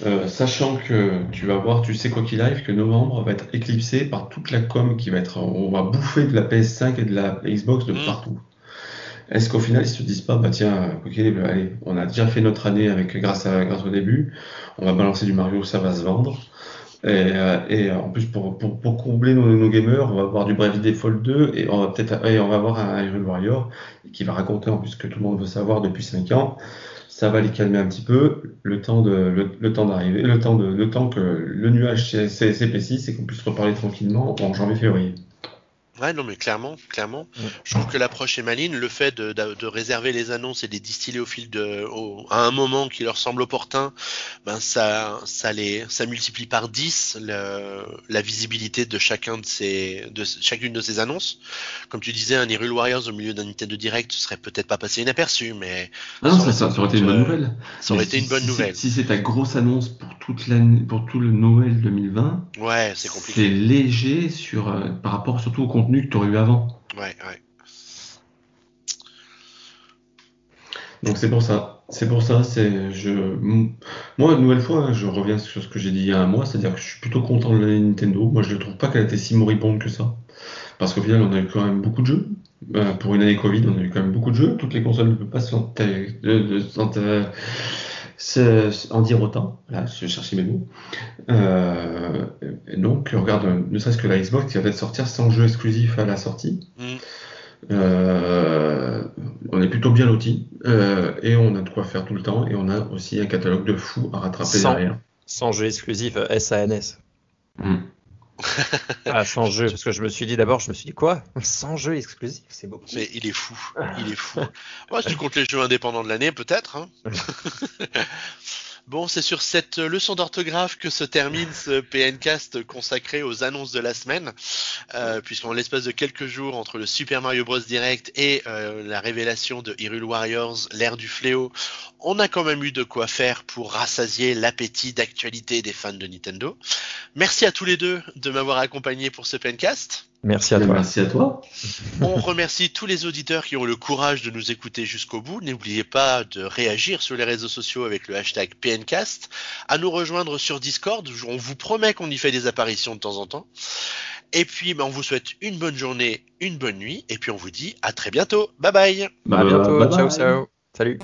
Euh, sachant que tu vas voir, tu sais quoi qu'il arrive, que novembre va être éclipsé par toute la com qui va être, on va bouffer de la PS5 et de la Xbox de mm. partout. Est-ce qu'au final ils se disent pas, bah tiens, ok, allez, on a déjà fait notre année avec grâce à grâce au début, on va balancer du Mario, ça va se vendre. Et, euh, et en plus pour, pour, pour combler nos, nos, gamers, on va avoir du Bravely Default 2 et on va peut-être et on va avoir un Iron Warrior qui va raconter en plus que tout le monde veut savoir depuis 5 ans ça va les calmer un petit peu, le temps de le, temps d'arriver, le temps de le temps que le nuage s'épaississe et qu'on puisse reparler tranquillement en janvier-février. Ouais, non, mais clairement, clairement. Je trouve que l'approche est maligne. Le fait de, de, réserver les annonces et de les distiller au fil de, à un moment qui leur semble opportun, ben ça, ça les, ça multiplie par 10 le, la visibilité de chacun de ces, de chacune de ces annonces. Comme tu disais, un Hyrule Warriors au milieu d'un Nintendo Direct serait peut-être pas passé inaperçu, mais. Non, ça, ça, aurait été une bonne nouvelle. Ça aurait été une bonne nouvelle. Si c'est ta grosse annonce pour toute l'année, pour tout le Noël 2020. Ouais, c'est compliqué. C'est léger sur, euh, par rapport surtout au contenu que tu aurais eu avant. Ouais, ouais. Donc c'est pour ça. C'est pour ça. C'est je. Moi, une nouvelle fois, hein, je reviens sur ce que j'ai dit il y a un mois, c'est-à-dire que je suis plutôt content de l'année Nintendo. Moi, je ne trouve pas qu'elle était si moribonde que ça, parce qu'au final, on a eu quand même beaucoup de jeux. Euh, pour une année Covid, on a eu quand même beaucoup de jeux. Toutes les consoles ne peuvent pas en dire autant. Là, je cherchais mes mots. Euh, donc, regarde, ne serait-ce que la Xbox qui va peut-être sortir sans jeu exclusif à la sortie. Mm. Euh, on est plutôt bien loti euh, et on a de quoi faire tout le temps et on a aussi un catalogue de fous à rattraper derrière. Sans jeu exclusif SANS. Mm. Ah, sans jeu, parce que je me suis dit d'abord, je me suis dit quoi? Sans jeu exclusif, c'est beaucoup. Mais il est fou, il est fou. Moi, si tu comptes les jeux indépendants de l'année, peut-être. Hein. Bon, c'est sur cette leçon d'orthographe que se termine ce PNcast consacré aux annonces de la semaine, euh, puisqu'en l'espace de quelques jours entre le Super Mario Bros Direct et euh, la révélation de Hyrule Warriors, l'ère du fléau, on a quand même eu de quoi faire pour rassasier l'appétit d'actualité des fans de Nintendo. Merci à tous les deux de m'avoir accompagné pour ce PNcast. Merci à toi. Merci à toi. On remercie tous les auditeurs qui ont le courage de nous écouter jusqu'au bout. N'oubliez pas de réagir sur les réseaux sociaux avec le hashtag PNcast, à nous rejoindre sur Discord. On vous promet qu'on y fait des apparitions de temps en temps. Et puis, ben, on vous souhaite une bonne journée, une bonne nuit, et puis on vous dit à très bientôt. Bye bye. À bientôt. ciao, ciao. Salut.